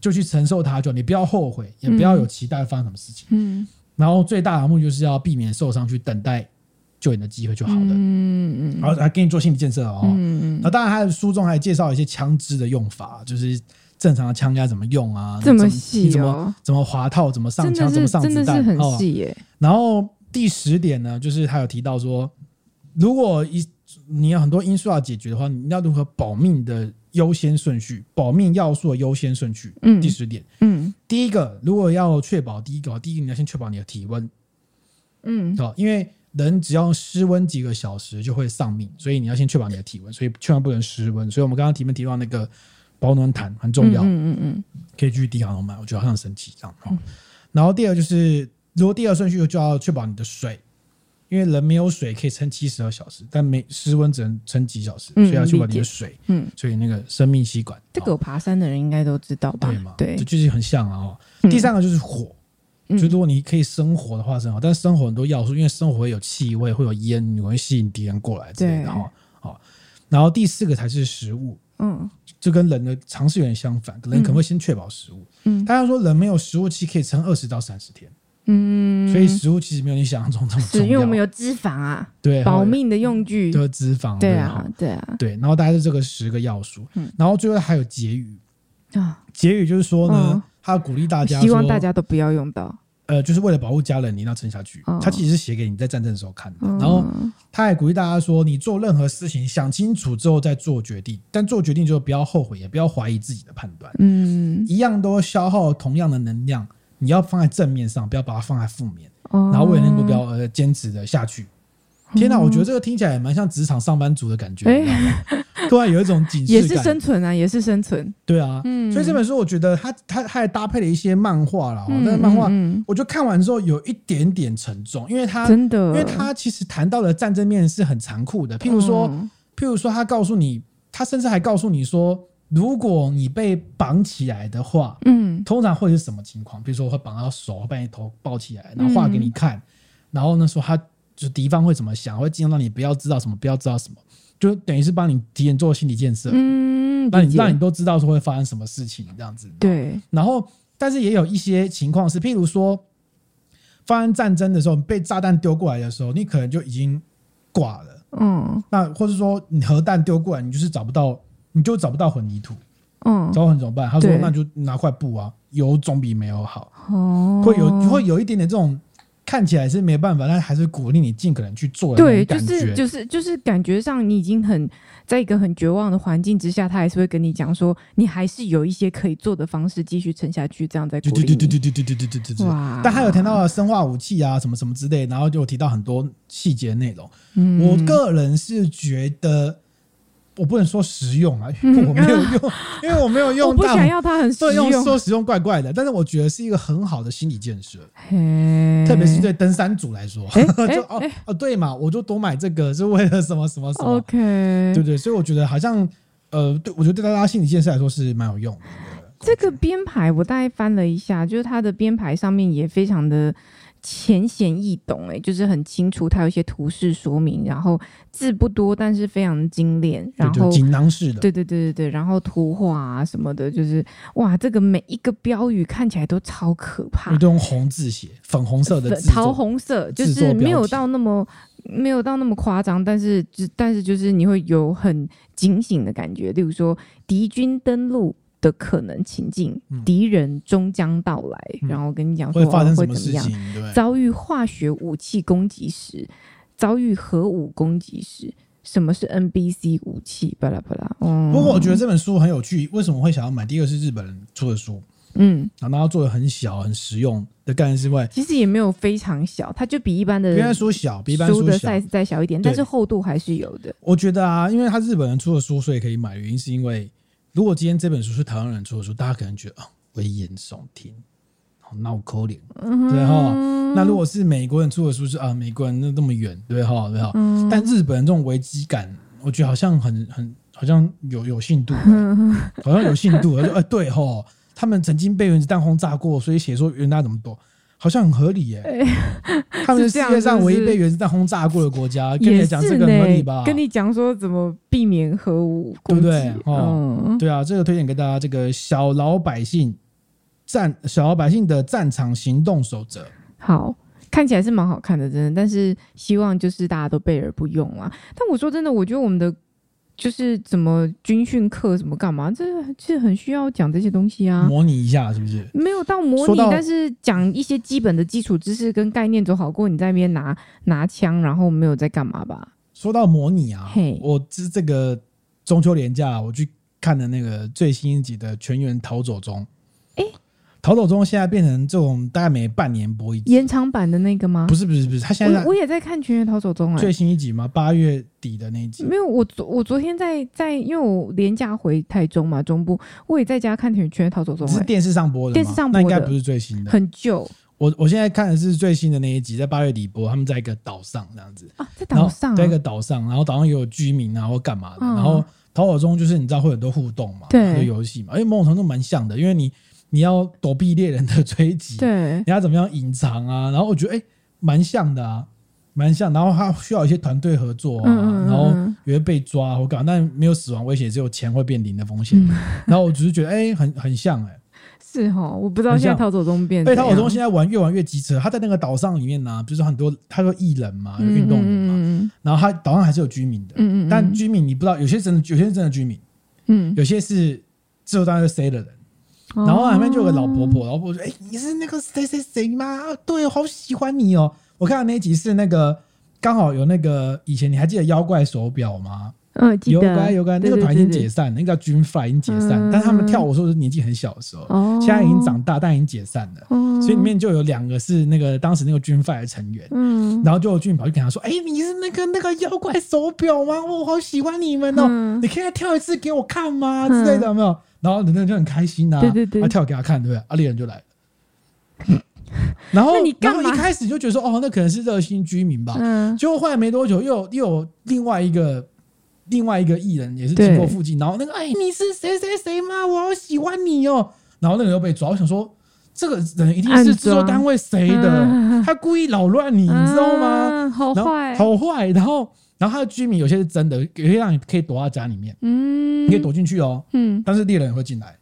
就去承受它，就你不要后悔，也不要有期待发生什么事情。嗯，然后最大的目的就是要避免受伤，去等待救援的机会就好了。嗯嗯，然后还给你做心理建设哦。嗯嗯。那当然，他的书中还介绍一些枪支的用法，就是正常的枪该怎么用啊？这么细哦？怎么怎么滑套？怎么上枪？怎么上子弹？真的是很细耶。然后第十点呢，就是他有提到说，如果一你有很多因素要解决的话，你要如何保命的？优先顺序，保命要素的优先顺序。嗯，第十点，嗯，第一个，如果要确保第一个，第一个你要先确保你的体温，嗯，好，因为人只要失温几个小时就会丧命，所以你要先确保你的体温，所以千万不能失温。所以我们刚刚提没提到那个保暖毯很重要，嗯嗯嗯，可以去迪卡侬买，我觉得很神奇这样。好，然后第二就是，如果第二顺序就要确保你的水。因为人没有水可以撑七十二小时，但没失温只能撑几小时，所以要确保你的水。嗯，所以那个生命吸管，这个有爬山的人应该都知道吧？对嘛？对，这就是很像啊。哦，第三个就是火，就如果你可以生活的话是很好，但是生活很多要素，因为生活会有气味，会有烟，你会吸引敌人过来之类的哈。好，然后第四个才是食物，嗯，就跟人的尝试有点相反，人可能会先确保食物。嗯，大家说人没有食物期可以撑二十到三十天。嗯，所以食物其实没有你想象中这么重要，因为我们有脂肪啊，对，保命的用具，就是脂肪，对啊，对啊，对。然后大概是这个十个要素，嗯，然后最后还有结语。啊，结语就是说呢，他鼓励大家，希望大家都不要用到，呃，就是为了保护家人，你一定要撑下去。他其实是写给你在战争的时候看的，然后他还鼓励大家说，你做任何事情想清楚之后再做决定，但做决定就不要后悔，也不要怀疑自己的判断，嗯，一样都消耗同样的能量。你要放在正面上，不要把它放在负面，哦、然后为了那个目标而坚持的下去。天哪，我觉得这个听起来也蛮像职场上班族的感觉？突然有一种警示感，也是生存啊，也是生存。对啊，嗯，所以这本书我觉得它它它还搭配了一些漫画啦。那个漫画我就看完之后有一点点沉重，因为它真的，因为它其实谈到的战争面是很残酷的。譬如说，嗯、譬如说，他告诉你，他甚至还告诉你说，如果你被绑起来的话，嗯，通常会是什么情况？比如说，会绑到手，把你头抱起来，然后画给你看，嗯、然后呢说他。就敌方会怎么想，会尽量让你不要知道什么，不要知道什么，就等于是帮你提前做心理建设，嗯，让你让你都知道说会发生什么事情这样子。对。然后，但是也有一些情况是，譬如说，发生战争的时候，被炸弹丢过来的时候，你可能就已经挂了。嗯。那或者说，你核弹丢过来，你就是找不到，你就找不到混凝土。嗯。找很怎么办？他说：“那就拿块布啊，有总比没有好。”哦。会有会有一点点这种。看起来是没办法，但还是鼓励你尽可能去做。对，就是就是就是感觉上你已经很在一个很绝望的环境之下，他还是会跟你讲说，你还是有一些可以做的方式继续撑下去，这样在鼓励你。对对对对对对对对对对。哇！但还有谈到了生化武器啊，什么什么之类，然后就提到很多细节内容。嗯，我个人是觉得。我不能说实用啊，因为我没有用，嗯、因为我没有用。我不想要它很实用，说实用怪怪的，但是我觉得是一个很好的心理建设，嘿特别是对登山族来说，欸、就哦哦对嘛，我就多买这个 是为了什么什么什么，OK，对不对？所以我觉得好像呃，对我觉得对大家心理建设来说是蛮有用的。这个编排我大概翻了一下，就是它的编排上面也非常的。浅显易懂，哎，就是很清楚，它有一些图示说明，然后字不多，但是非常精炼，然后锦囊式的，对对对对对，然后图画啊什么的，就是哇，这个每一个标语看起来都超可怕，都用红字写，粉红色的字，桃红色，就是没有到那么没有到那么夸张，但是就但是就是你会有很警醒的感觉，例如说敌军登陆。的可能情境，敌人终将到来，嗯、然后跟你讲说会发生什么事情，对遭遇化学武器攻击时，遭遇核武攻击时，什么是 NBC 武器？巴拉巴拉。嗯，不过我觉得这本书很有趣，为什么会想要买？第一个是日本人出的书，嗯，然后它做的很小、很实用的概念之外，其实也没有非常小，它就比一般的原来书小，比一般书的 size 再小一点，但是厚度还是有的。我觉得啊，因为它日本人出的书，所以可以买，原因是因为。如果今天这本书是台湾人出的书，大家可能觉得啊，危言耸听，好闹口脸，对哈。那如果是美国人出的书是啊，美国人那那么远，对哈，对哈。但日本人这种危机感，我觉得好像很很好像有有信度，好像有信度。哎，对哈，他们曾经被原子弹轰炸过，所以写说原子弹怎么多。好像很合理耶、欸，他们是世界上唯一被原子弹轰炸过的国家，跟你讲这个很合理吧？跟你讲说怎么避免核武对不对？哦，嗯、对啊，这个推荐给大家，这个小老百姓战小老百姓的战场行动守则，好，看起来是蛮好看的，真的。但是希望就是大家都备而不用啊。但我说真的，我觉得我们的。就是怎么军训课怎么干嘛？这是很需要讲这些东西啊，模拟一下是不是？没有到模拟，但是讲一些基本的基础知识跟概念总好过你在那边拿拿枪，然后没有在干嘛吧？说到模拟啊，嘿我这这个中秋连假我去看了那个最新一集的《全员逃走中》。欸逃走中现在变成这种大概每半年播一集延长版的那个吗？不是不是不是，他现在，在我，我也在看《全员逃走中》啊，最新一集吗？八月底的那一集。没有，我昨我昨天在在，因为我连假回台中嘛，中部我也在家看《全全员逃走中》，是电视上播的，电视上播的，那应该不是最新的，很旧。我我现在看的是最新的那一集，在八月底播，他们在一个岛上这样子啊，在岛上、啊，在一个岛上，然后岛上也有居民啊，或干嘛的，嗯、然后逃走中就是你知道会有很多互动嘛，对，游戏嘛，因为某种程度蛮像的，因为你。你要躲避猎人的追击，对，你要怎么样隐藏啊？然后我觉得哎，蛮、欸、像的啊，蛮像。然后他需要一些团队合作啊，嗯、然后也会被抓或干嘛，但没有死亡威胁，只有钱会变零的风险。嗯、然后我只是觉得哎、欸，很很像哎、欸，是哈，我不知道现在逃走中变，哎，逃走中现在玩越玩越机车。他在那个岛上里面呢、啊，比如说很多他说艺人嘛，有运动员嘛，嗯、然后他岛上还是有居民的，嗯嗯，但居民你不知道，有些真的，有些是真的居民，嗯，有些是自由当时 C 的人。然后旁边就有个老婆婆，老婆婆说：“哎、欸，你是那个谁谁谁吗？对，好喜欢你哦。”我看到那一集是那个刚好有那个以前你还记得妖怪手表吗？嗯，有怪有怪，那个团已经解散了，那个叫军 fly 已经解散，但是他们跳舞的时候是年纪很小的时候，现在已经长大，但已经解散了。所以里面就有两个是那个当时那个军 fly 的成员，嗯，然后就有俊跑就跟他说：“哎，你是那个那个妖怪手表吗？我好喜欢你们哦，你可以跳一次给我看吗？之类的有没有？”然后人家就很开心呐，对对对，他跳给他看，对不对？啊，猎人就来了。然后，你然后一开始就觉得说，哦，那可能是热心居民吧。嗯。结果后来没多久，又有又有另外一个另外一个艺人也是经过附近，然后那个，哎，你是谁谁谁吗？我好喜欢你哦。然后那个又被抓，我想说，这个人一定是制作单位谁的，他故意扰乱你，你知道吗？好坏，好坏。然后，然后它的居民有些是真的，有些让你可以躲到家里面，嗯，你可以躲进去哦，嗯。但是猎人也会进来，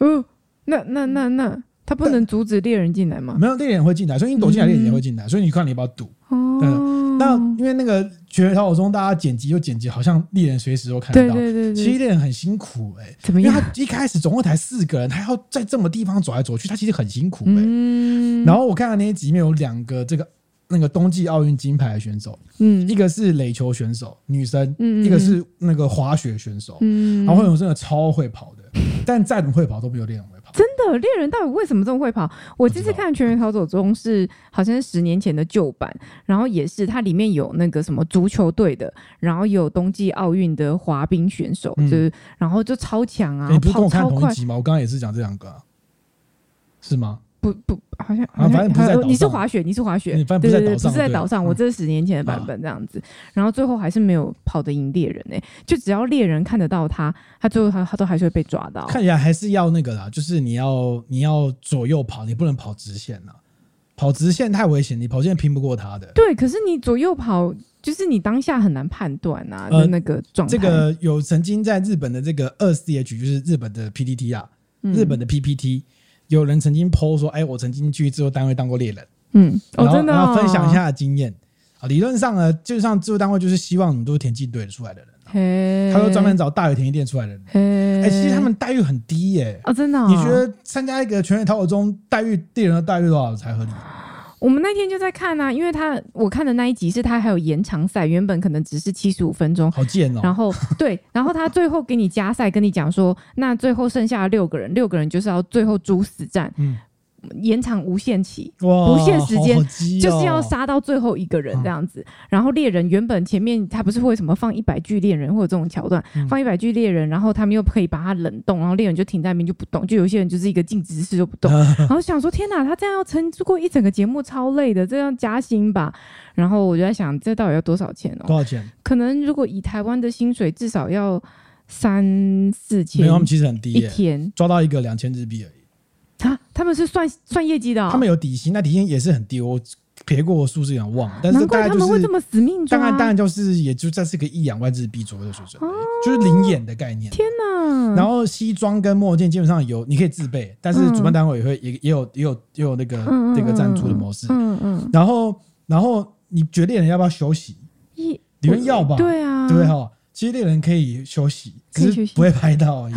哦，那那那那。他不能阻止猎人进来吗？没有，猎人会进来，所以你躲进来，猎人也会进来，所以你看你要不要赌？哦，那因为那个《绝地逃生》中，大家剪辑又剪辑，好像猎人随时都看得到。对对对，其实猎人很辛苦哎，怎么样？因为他一开始总共才四个人，他要在这么地方走来走去，他其实很辛苦哎。嗯。然后我看到那些集里面有两个这个那个冬季奥运金牌的选手，嗯，一个是垒球选手女生，嗯，一个是那个滑雪选手，嗯，然后有真的超会跑的，但再怎么会跑都没有猎人会跑。真的猎人到底为什么这么会跑？我这次看《全员逃走中》是好像是十年前的旧版，然后也是它里面有那个什么足球队的，然后有冬季奥运的滑冰选手，嗯、就是然后就超强啊！你不是跟我看同一集吗？我刚刚也是讲这两个、啊，是吗？不不，好像好像你是滑雪，你是滑雪，对对对，不是在岛上。我这是十年前的版本这样子，然后最后还是没有跑得赢猎人呢。就只要猎人看得到他，他最后他他都还是会被抓到。看起来还是要那个啦，就是你要你要左右跑，你不能跑直线呐，跑直线太危险，你跑直线拼不过他的。对，可是你左右跑，就是你当下很难判断啊，就那个状态。这个有曾经在日本的这个二 C H，就是日本的 PTT 啊，日本的 PPT。有人曾经 po 说：“哎，我曾经去制作单位当过猎人，嗯，然后然后分享一下经验啊。理论上呢，就像制作单位就是希望你都是田径队出来的人，他说专门找大有田径店出来的人。哎，其实他们待遇很低耶，哦，真的。你觉得参加一个全员逃跑中待遇猎人的待遇多少才合理？”我们那天就在看啊，因为他我看的那一集是他还有延长赛，原本可能只是七十五分钟，好贱哦。然后 对，然后他最后给你加赛，跟你讲说，那最后剩下六个人，六个人就是要最后猪死战。嗯。延长无限期，无限时间，哦、就是要杀到最后一个人这样子。嗯、然后猎人原本前面他不是会什么放一百具猎人或者这种桥段，嗯、放一百具猎人，然后他们又可以把它冷冻，然后猎人就停在那边就不动，就有些人就是一个静止式就不动。嗯、然后想说天哪，他这样要撑过一整个节目超累的，这样加薪吧。然后我就在想，这到底要多少钱哦？多少钱？可能如果以台湾的薪水，至少要三四千。没有，他们其实很低，一天抓到一个两千日币而已。啊，他们是算算业绩的、哦，他们有底薪，那底薪也是很低。我撇过数字有点忘，但是大概就是大概当然就是也就这是个一两万日币左右的水准，哦、就是零演的概念。天哪！然后西装跟墨镜基本上有你可以自备，但是主办单位也会也也有也有也有那个这个赞助的模式。嗯嗯。然后然后你觉得猎人要不要休息？一你们要吧？对啊，对哈。其实猎人可以休息，只是不会拍到而已。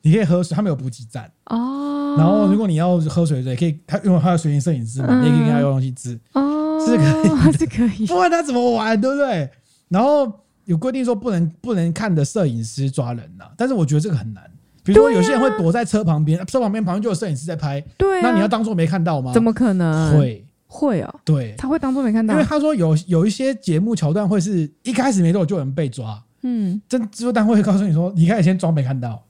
你可以喝水，他们有补给站哦。然后如果你要喝水，也可以，他因为他有随行摄影师嘛，你也可以给他用东西吃哦，是可以，是可以。不管他怎么玩，对不对？然后有规定说不能不能看的摄影师抓人呐，但是我觉得这个很难。比如说有些人会躲在车旁边，车旁边旁边就有摄影师在拍，对，那你要当做没看到吗？怎么可能？会会哦，对，他会当做没看到，因为他说有有一些节目桥段会是一开始没多久就有人被抓。嗯，这制作单位会告诉你说，你可以先装没看到，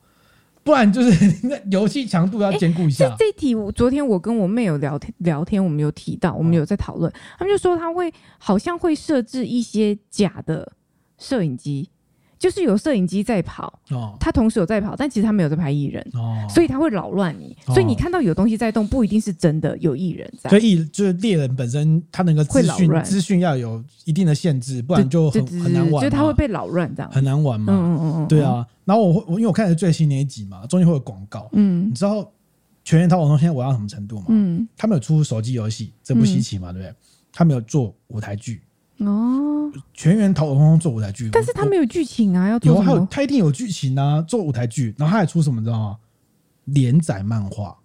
不然就是 那游戏强度要兼顾一下。欸、这这题，我昨天我跟我妹有聊天聊天，我们有提到，我们有在讨论，他们就说他会好像会设置一些假的摄影机。就是有摄影机在跑，哦，他同时有在跑，但其实他没有在拍艺人，哦，所以他会扰乱你，所以你看到有东西在动，不一定是真的有艺人在。所以就是猎人本身，他那个资讯资讯要有一定的限制，不然就很很难玩。就他会被扰乱这样，很难玩嘛。嗯嗯嗯，对啊。然后我我因为我看的最新那一集嘛，中间会有广告，嗯，你知道全员逃亡中现在玩到什么程度吗？嗯，他们有出手机游戏，这不稀奇嘛，对不对？他们有做舞台剧。哦，全员逃跑通通做舞台剧，但是他没有剧情啊，要做？有，还有他一定有剧情啊，做舞台剧，然后他还出什么，你知道吗？连载漫画，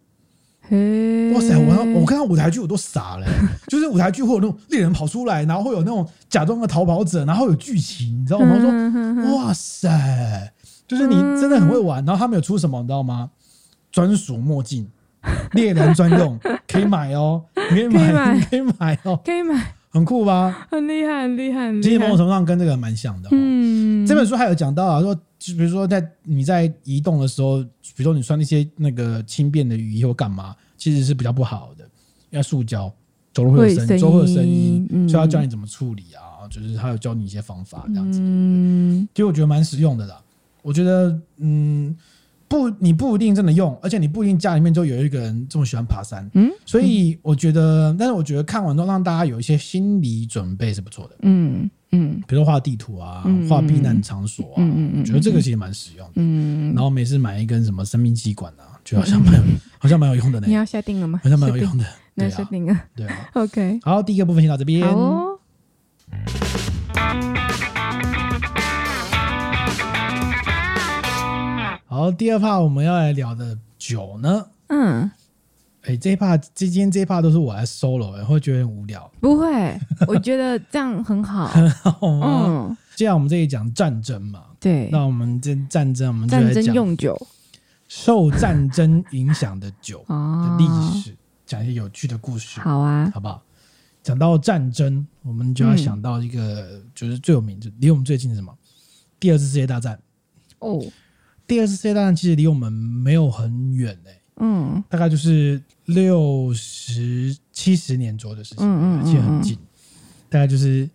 嘿，哇塞！我我看到舞台剧我都傻了，就是舞台剧会有那种猎人跑出来，然后会有那种假装的逃跑者，然后有剧情，你知道吗？我说哇塞，就是你真的很会玩。然后他们有出什么，你知道吗？专属墨镜，猎人专用，可以买哦，可以买，可以买哦，可以买，很酷吧？很厉害，很厉害。其实某种程度上跟这个蛮像的。嗯，这本书还有讲到啊，说就比如说在你在移动的时候，比如说你穿那些那个轻便的雨衣或干嘛，其实是比较不好的，因为塑胶走路会有声，走会有声音，所以要教你怎么处理啊，就是他有教你一些方法这样子。嗯，其实我觉得蛮实用的啦。我觉得，嗯。不，你不一定真的用，而且你不一定家里面就有一个人这么喜欢爬山，嗯，所以我觉得，但是我觉得看完之后让大家有一些心理准备是不错的，嗯嗯，比如说画地图啊，画避难场所啊，嗯嗯，我觉得这个其实蛮实用的，嗯，然后每次买一根什么生命机管啊，就好像蛮有，好像蛮有用的呢。你要下定了吗？好像蛮有用的，那下定啊，对啊，OK，好，第一个部分先到这边。好，第二 part 我们要来聊的酒呢？嗯，哎、欸，这一 part 今天这一 part 都是我来 solo，会、欸、会觉得很无聊？不会，我觉得这样很好，很好吗？嗯，既然我们这里讲战争嘛，对，那我们这战争，我们就来讲用酒，受战争影响的酒的历史，讲、哦、一些有趣的故事。好啊，好不好？讲到战争，我们就要想到一个，嗯、就是最有名，就离我们最近的什么？第二次世界大战哦。第二次世界大战其实离我们没有很远诶，嗯，大概就是六十七十年左右的事情，嗯，而且很近，大概就是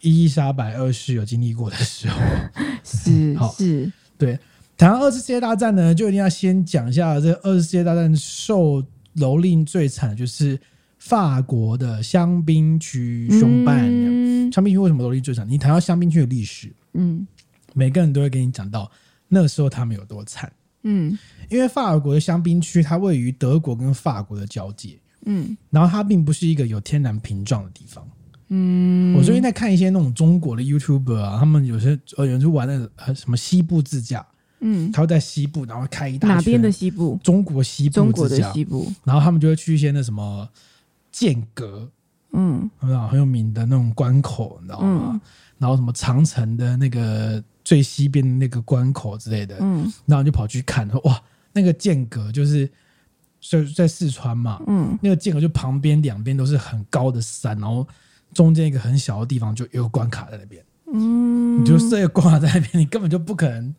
伊丽莎白二世有经历过的时候，是，好，是，对。谈到二次世界大战呢，就一定要先讲一下这二次世界大战受蹂躏最惨的就是法国的香槟区兄弟。香槟区为什么蹂躏最惨？你谈到香槟区的历史，嗯，每个人都会跟你讲到。那时候他们有多惨？嗯，因为法国的香槟区它位于德国跟法国的交界，嗯，然后它并不是一个有天然屏障的地方，嗯，我最近在看一些那种中国的 YouTuber 啊，他们有些呃有人就玩那个什么西部自驾，嗯，他会在西部，然后开一大圈，哪边的西部？中国西部，中国的西部，然后他们就会去一些那什么剑阁，嗯，很很有名的那种关口，你知道吗？嗯、然后什么长城的那个。最西边的那个关口之类的，嗯，然后就跑去看，说哇，那个间隔就是在在四川嘛，嗯，那个间隔就旁边两边都是很高的山，然后中间一个很小的地方就有个关卡在那边，嗯，你就设一个关卡在那边，你根本就不可能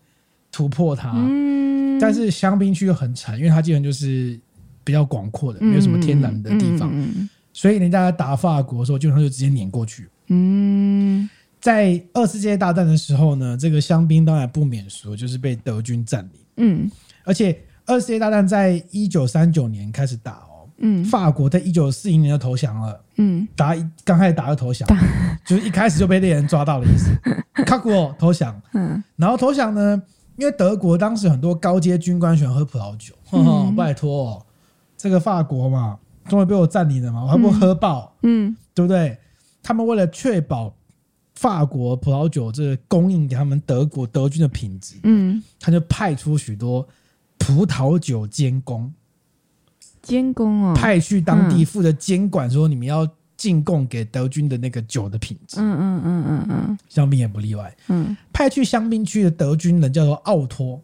突破它，嗯，但是香槟区又很惨，因为它基本就是比较广阔的，没有什么天然的地方，嗯嗯，所以人家打法国的时候，基本上就直接碾过去，嗯。在二次世界大战的时候呢，这个香槟当然不免俗，就是被德军占领。嗯，而且二次世界大战在一九三九年开始打哦。嗯，法国在一九四零年就投降了。嗯，打刚开始打就投降，就是一开始就被猎人抓到的意思。卡古投降。嗯，然后投降呢，因为德国当时很多高阶军官喜欢喝葡萄酒。呵呵嗯，拜托，这个法国嘛，终于被我占领了嘛，我还不喝爆？嗯，对不对？他们为了确保。法国葡萄酒这个供应给他们德国德军的品质，嗯，他就派出许多葡萄酒监工，监工哦，派去当地负责监管，说你们要进贡给德军的那个酒的品质，嗯嗯嗯嗯嗯，香槟也不例外，嗯，派去香槟区的德军人叫做奥托，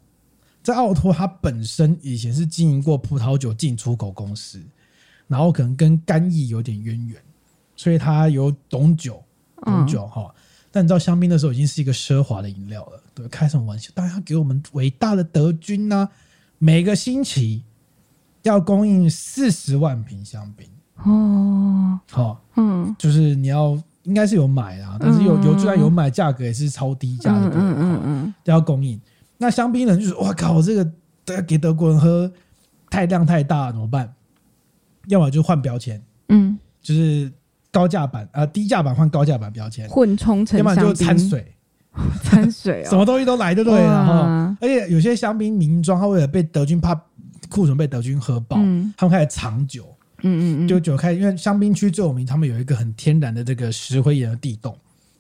这奥托他本身以前是经营过葡萄酒进出口公司，然后可能跟干邑有点渊源，所以他有懂酒，懂酒哈。但你知道香槟的时候已经是一个奢华的饮料了，对，开什么玩笑？当然要给我们伟大的德军呢、啊，每个星期要供应四十万瓶香槟哦，好，嗯，就是你要应该是有买啊，但是有有，居然有买，价格也是超低价的，嗯嗯嗯，要供应。那香槟人就是哇靠，这个要给德国人喝太量太大怎么办？要么就换标签，嗯，就是。高价版啊、呃，低价版换高价版标签，混充成，要不然就掺水，掺水、哦，什么东西都来，就对？了哈。而且有些香槟名庄，它为了被德军怕库存被德军喝爆，嗯、他们开始藏酒，嗯嗯嗯，就酒开，因为香槟区最有名，他们有一个很天然的这个石灰岩的地洞，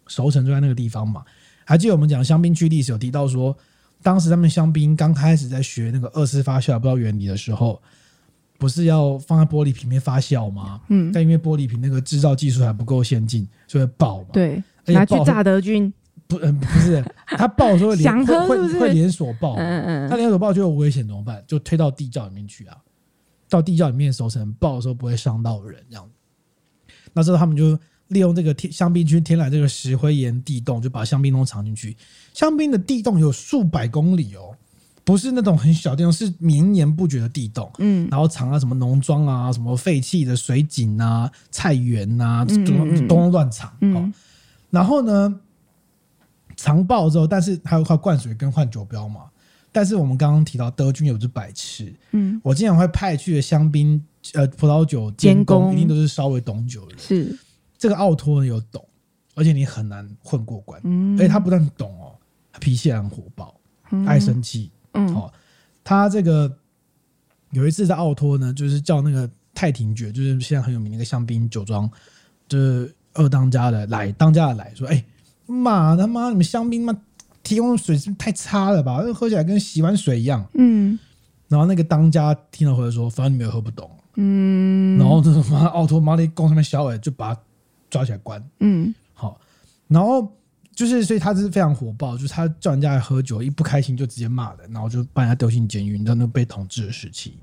熟成就在那个地方嘛。还记得我们讲香槟区历史有提到说，当时他们香槟刚开始在学那个二次发酵不知道原理的时候，不是要放在玻璃瓶里面发酵吗？嗯，但因为玻璃瓶那个制造技术还不够先进，所以会爆嘛。对，拿去炸德军。不，嗯，不是，它爆的时候会连 会会连锁爆。嗯嗯，它连锁爆就有危险怎么办？就推到地窖里面去啊。到地窖里面熟成，爆的时候不会伤到人，这样。那时候他们就利用这个天香槟区天然这个石灰岩地洞，就把香槟都藏进去。香槟的地洞有数百公里哦。不是那种很小的地方，是绵延不绝的地洞。嗯，然后藏了什么农庄啊，什么废弃的水井啊、菜园啊，都都乱藏。嗯，然后呢，藏爆之后，但是还有靠灌水跟换酒标嘛。但是我们刚刚提到德军有只白痴。嗯，我经常会派去的香槟呃葡萄酒监工，一定都是稍微懂酒的人。是这个奥托呢有懂，而且你很难混过关。嗯，而且他不但懂哦，他脾气很火爆，爱生气。嗯，好，他这个有一次在奥托呢，就是叫那个泰廷爵，就是现在很有名的一个香槟酒庄，就是二当家的来当家的来说，哎，妈他妈，你们香槟妈提供的水是不是太差了吧？喝起来跟洗碗水一样。嗯，然后那个当家听了回来说，反正你们也喝不懂。嗯，然后这什么奥托马里贡上面小伟就把他抓起来关。嗯，好，然后。就是，所以他是非常火爆，就是他叫人家来喝酒，一不开心就直接骂人，然后就把人家丢进监狱，你知道那被统治的时期。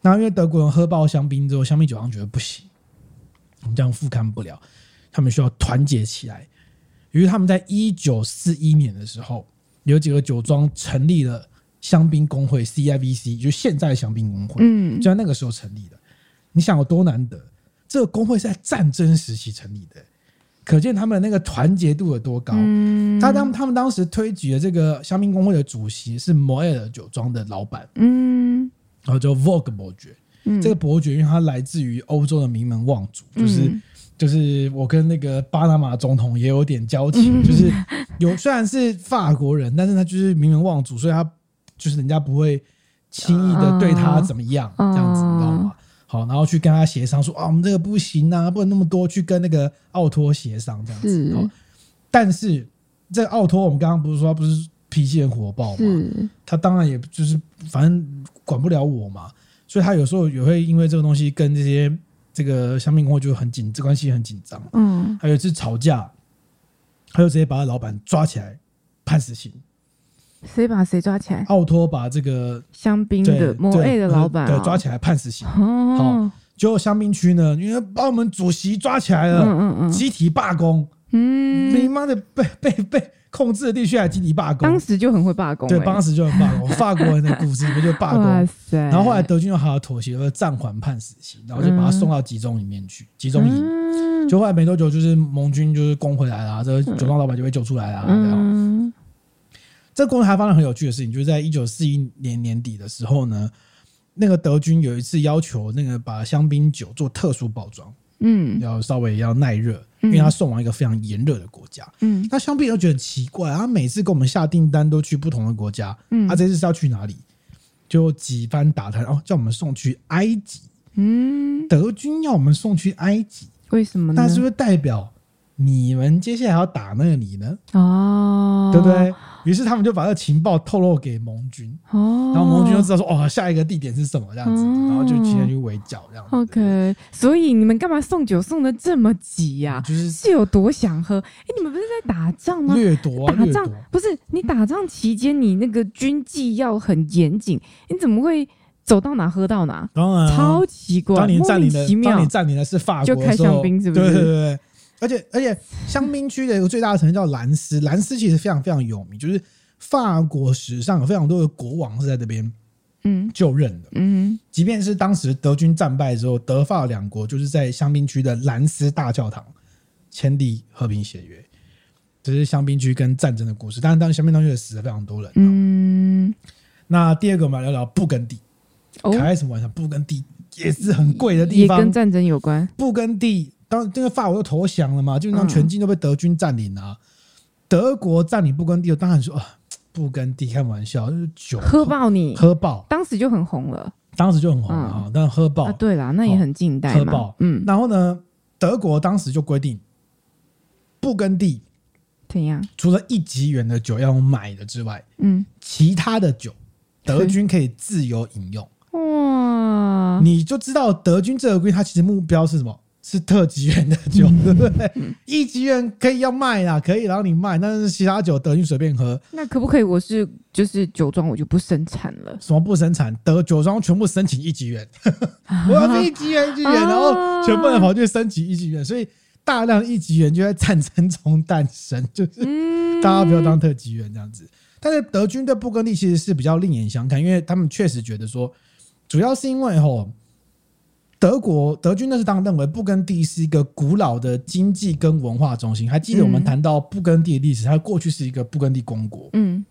那因为德国人喝爆香槟之后，香槟酒商觉得不行，我们这样复刊不了，他们需要团结起来。于是他们在一九四一年的时候，有几个酒庄成立了香槟工会 （CIVC），就是现在的香槟工会，嗯，就在那个时候成立的。你想有多难得？这个工会是在战争时期成立的。可见他们那个团结度有多高。嗯、他当他们当时推举的这个香槟工会的主席是摩埃尔酒庄的老板，嗯，然后叫 Vogue 伯爵。嗯、这个伯爵因为他来自于欧洲的名门望族，就是、嗯、就是我跟那个巴拿马总统也有点交情，嗯、就是有虽然是法国人，但是他就是名门望族，所以他就是人家不会轻易的对他怎么样，哦、这样子，你知道吗？好，然后去跟他协商说啊，我们这个不行啊，不能那么多，去跟那个奥托协商这样子。是但是这个奥托，我们刚刚不是说他不是脾气很火爆嘛？他当然也就是反正管不了我嘛，所以他有时候也会因为这个东西跟这些这个香槟工会就很紧，这关系很紧张。嗯，还有一次吵架，他就直接把他老板抓起来判死刑。谁把谁抓起来？奥托把这个香槟的摩 A 的老板、哦、对抓起来判死刑。哦、好，结果香槟区呢，因为把我们主席抓起来了，嗯嗯嗯，集体罢工。嗯，你妈的被被被控制的地区还集体罢工，当时就很会罢工、欸。对，当时就很罢工。法国人的故事里面就罢工。然后后来德军又好好妥协，了，暂缓判死刑，然后就把他送到集中里面去，集中营。嗯、就后来没多久，就是盟军就是攻回来了，这个酒庄老板就被救出来了。嗯。这个过程还发生很有趣的事情，就是在一九四一年年底的时候呢，那个德军有一次要求那个把香槟酒做特殊包装，嗯，要稍微要耐热，因为他送往一个非常炎热的国家，嗯，那香槟又觉得很奇怪，他每次给我们下订单都去不同的国家，嗯，他这次是要去哪里？就几番打探，哦，叫我们送去埃及，嗯，德军要我们送去埃及，为什么呢？那是不是代表你们接下来要打那里呢？哦，对不对？于是他们就把这个情报透露给盟军，哦，然后盟军就知道说，哦，下一个地点是什么这样子，哦、然后就提前去围剿这样子。OK，所以你们干嘛送酒送的这么急呀、啊？就是是有多想喝？哎，你们不是在打仗吗？掠夺、啊，打仗不是你打仗期间，你那个军纪要很严谨，你怎么会走到哪喝到哪？当然、啊，超奇怪，当你占领的，当你占领的是法国，就开香槟，是不是？对对对。而且而且，香槟区的一个最大的城市叫兰斯，兰斯其实非常非常有名，就是法国史上有非常多的国王是在这边嗯就任的，嗯，即便是当时德军战败之后，德法两国就是在香槟区的兰斯大教堂签订和平协约，这是香槟区跟战争的故事。但是，当时香槟当中也死了非常多人。嗯，那第二个我们来聊聊布根地，开什么玩笑？布根地也是很贵的地方，也跟战争有关。布根地。当这个法国都投降了嘛，基本上全境都被德军占领啊。嗯、德国占领布根地，当然说啊，布根地开玩笑，就是酒喝爆你，喝爆，当时就很红了，当时就很红了啊。嗯、但喝爆，啊、对啦，那也很近代嘛。喝爆，嗯。然后呢，德国当时就规定，布根地怎样？除了一级元的酒要买的之外，嗯，其他的酒德军可以自由饮用。哇哦，你就知道德军这个规，它其实目标是什么？是特级园的酒，嗯、对不对？一级园可以要卖啦，可以然后你卖，但是其他酒德军随便喝。那可不可以？我是就是酒庄，我就不生产了。什么不生产？德酒庄全部申请一级园，啊、我要一级园，一级园，然后全部人跑去申请一级园，所以大量一级园就在战争中诞生，就是大家不要当特级园这样子。但是德军对布根地其实是比较另眼相看，因为他们确实觉得说，主要是因为吼。德国德军那是当认为布根地是一个古老的经济跟文化中心。还记得我们谈到布根地的历史，它过去是一个布根地公国。嗯，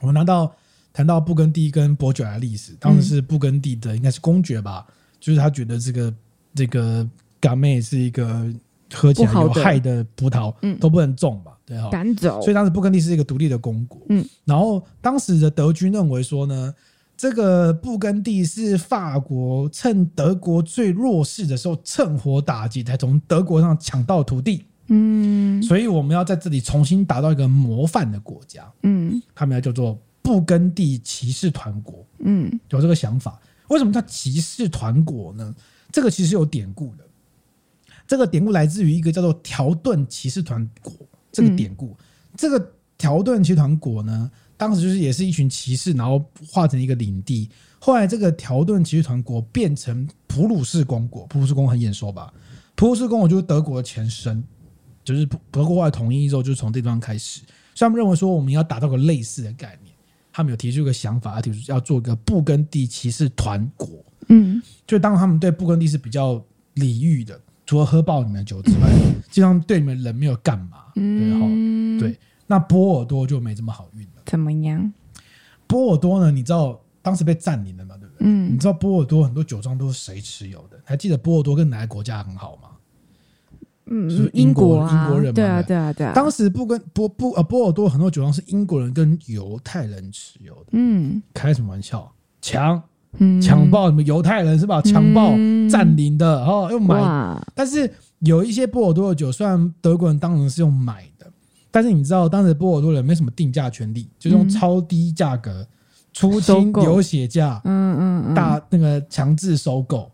我们谈到谈到布根地跟伯爵的历史，当时是布根地的应该是公爵吧，就是他觉得这个这个嘎妹是一个喝起来有害的葡萄，嗯，都不能种吧，对哈，赶走。所以当时布根地是一个独立的公国。嗯，然后当时的德军认为说呢。这个布根地是法国趁德国最弱势的时候趁火打劫，才从德国上抢到土地。嗯，所以我们要在这里重新打造一个模范的国家。嗯，他们要叫做布根地骑士团国。嗯，有这个想法。为什么叫骑士团国呢？这个其实有典故的。这个典故来自于一个叫做条顿骑士团国这个典故。这个条顿骑士团国呢？当时就是也是一群骑士，然后化成一个领地。后来这个条顿骑士团国变成普鲁士公国，普鲁士公很眼熟吧？普鲁士公国就是德国的前身，就是德国后来统一之后，就是从这地方开始。所以他们认为说，我们要打造个类似的概念，他们有提出一个想法，要提出要做一个布根地骑士团国。嗯，就当他们对布根地是比较礼遇的，除了喝爆你们的酒之外，基本上对你们人没有干嘛。对哈，对。那波尔多就没这么好运了。怎么样？波尔多呢？你知道当时被占领了嘛？对不对？嗯。你知道波尔多很多酒庄都是谁持有的？还记得波尔多跟哪个国家很好吗？嗯，是英国啊，英国人嘛。对啊，对啊，对啊。当时不跟波波呃波尔多很多酒庄是英国人跟犹太人持有的。嗯。开什么玩笑？强，强暴你们犹太人是吧？强暴占领的，哦，又买。但是有一些波尔多的酒，虽然德国人当然是用买。但是你知道，当时波尔多人没什么定价权利，就用超低价格出清流血价，嗯嗯嗯，大那个强制收购，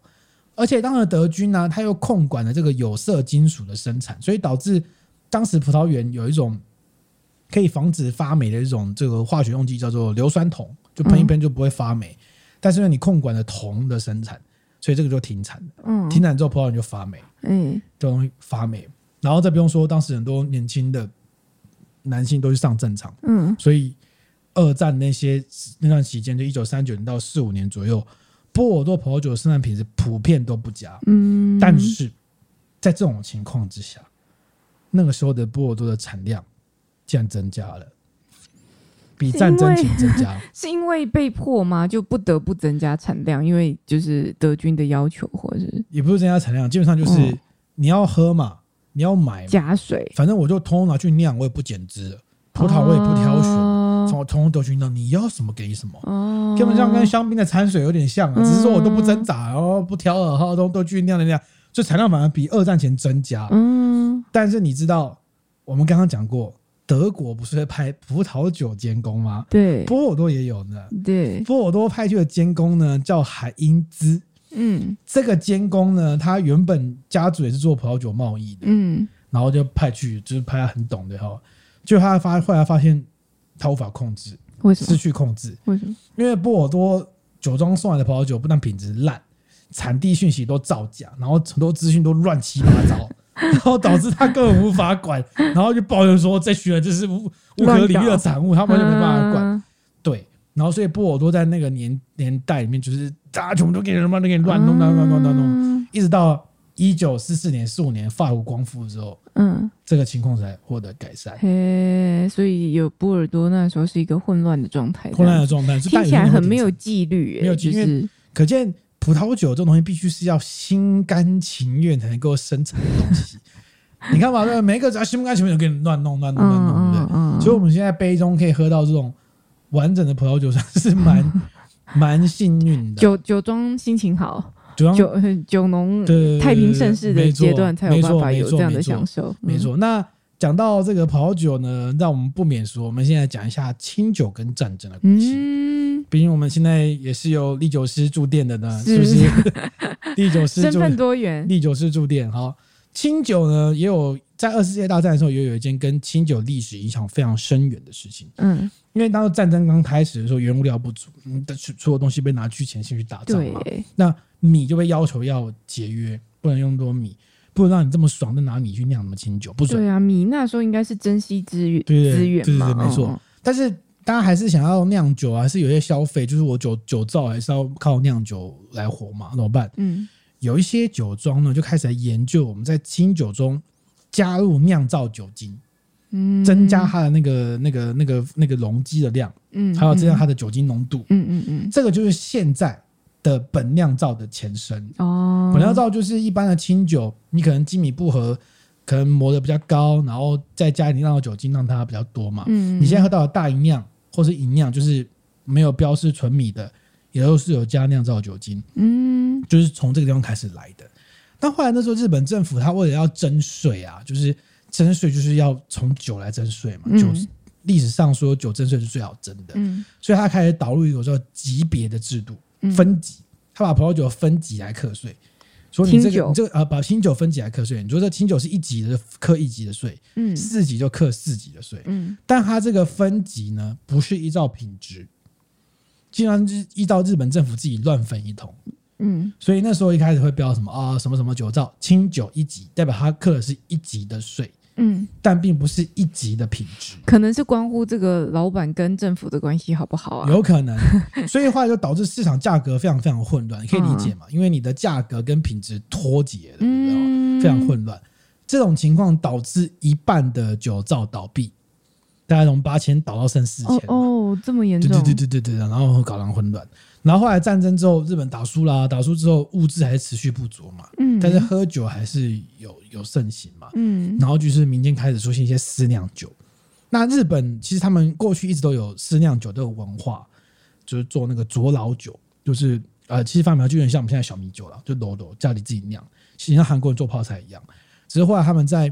而且当时德军呢，他又控管了这个有色金属的生产，所以导致当时葡萄园有一种可以防止发霉的一种这个化学用剂，叫做硫酸铜，就喷一喷就不会发霉。但是呢你控管了铜的生产，所以这个就停产了。嗯，停产之后葡萄园就发霉，嗯，就容易发霉。然后再不用说，当时很多年轻的。男性都去上战场，嗯，所以二战那些那段期间，就一九三九年到四五年左右，波尔多葡萄酒的生产品质普遍都不佳，嗯，但是在这种情况之下，那个时候的波尔多的产量竟然增加了，比战争前增加，是因为 被迫吗？就不得不增加产量，因为就是德军的要求，或者是？也不是增加产量，基本上就是你要喝嘛。你要买假水，反正我就通通拿去酿，我也不减脂，葡萄我也不挑选，从通通都去酿，你要什么给你什么，哦，根本上跟香槟的掺水有点像，只是说我都不挣扎，然后不挑了，哈，都都去酿的酿，所以产量反而比二战前增加。嗯，但是你知道，我们刚刚讲过，德国不是会派葡萄酒监工吗？对，波尔多也有呢。对，波尔多派去的监工呢，叫海因兹。嗯，这个监工呢，他原本家族也是做葡萄酒贸易的，嗯，然后就派去，就是派他很懂的哈，就他发后来发现他无法控制，为什么？失去控制？为什么？因为波尔多酒庄送来的葡萄酒不但品质烂，产地讯息都造假，然后很多资讯都乱七八糟，然后导致他根本无法管，然后就抱怨说这群人就是无无可理喻的产物，他完全没办法管，啊、对。然后，所以波尔多在那个年年代里面，就是大家全部都给什么，都给乱弄，乱弄，乱弄，弄，一直到一九四四年、四五年法国光复之后，嗯，这个情况才获得改善。嘿，所以有波尔多那时候是一个混乱的状态，混乱的状态，听起来很没有纪律，没有纪律，就是可见葡萄酒这种东西必须是要心甘情愿才能够生产的东西。你看嘛，对，每一个只要心不甘情愿就给你乱弄、乱弄、乱弄，对不对？所以我们现在杯中可以喝到这种。完整的葡萄酒算是蛮蛮幸运的，酒酒庄心情好，酒酒酒农太平盛世的阶段才有办法有这样的享受。没错，那讲到这个葡萄酒呢，让我们不免说，我们现在讲一下清酒跟战争的关系。嗯，毕毕竟我们现在也是有历酒师驻店的呢，是，是不是？历酒师身份多元，历酒师驻店。好，清酒呢，也有在二次世界大战的时候，也有一件跟清酒历史影响非常深远的事情。嗯，因为当时战争刚开始的时候，原物料不足，嗯，所有东西被拿去前线去打仗嘛。那米就被要求要节约，不能用多米，不能让你这么爽的拿米去酿什么清酒，不准。对啊，米那时候应该是珍惜资源，对资源嘛，对对对，没错。嗯、但是。大家还是想要酿酒啊，还是有些消费，就是我酒酒造还是要靠酿酒来活嘛？怎么办？嗯，有一些酒庄呢，就开始来研究我们在清酒中加入酿造酒精，嗯，增加它的那个那个那个那个容积的量，嗯，还有增加它的酒精浓度，嗯嗯嗯，这个就是现在的本酿造的前身哦。本酿造就是一般的清酒，你可能精米不合。可能磨的比较高，然后再加一点酿的酒精，让它比较多嘛。嗯，你现在喝到的大吟酿或是吟酿，就是没有标示纯米的，也都是有加酿造酒精。嗯，就是从这个地方开始来的。但后来那时候日本政府他为了要征税啊，就是征税就是要从酒来征税嘛。嗯，酒历史上说酒征税是最好征的。嗯，所以他开始导入一个叫级别的制度，分级，他把葡萄酒分级来课税。所以你这个，你这个啊，把清酒分级来课税。你说这清酒是一级的，课一级的税，嗯，四级就课四级的税，嗯。但它这个分级呢，不是依照品质，基本上是依照日本政府自己乱分一通，嗯。所以那时候一开始会标什么啊，什么什么酒造清酒一级，代表它课的是一级的税。嗯，但并不是一级的品质，可能是关乎这个老板跟政府的关系好不好啊？有可能，所以后来就导致市场价格非常非常混乱，你可以理解嘛？因为你的价格跟品质脱节了，嗯，非常混乱。这种情况导致一半的酒造倒闭，大概从八千倒到剩四千。哦，这么严重？对对对对对对，然后搞得混乱。然后后来战争之后，日本打输了，打输之后物资还是持续不足嘛，嗯，但是喝酒还是有有盛行嘛，嗯，然后就是民间开始出现一些私酿酒。那日本其实他们过去一直都有私酿酒的文化，就是做那个佐老酒，就是呃，其实发明就有点像我们现在小米酒了，就罗罗家里自己酿，其实像韩国人做泡菜一样。只是后来他们在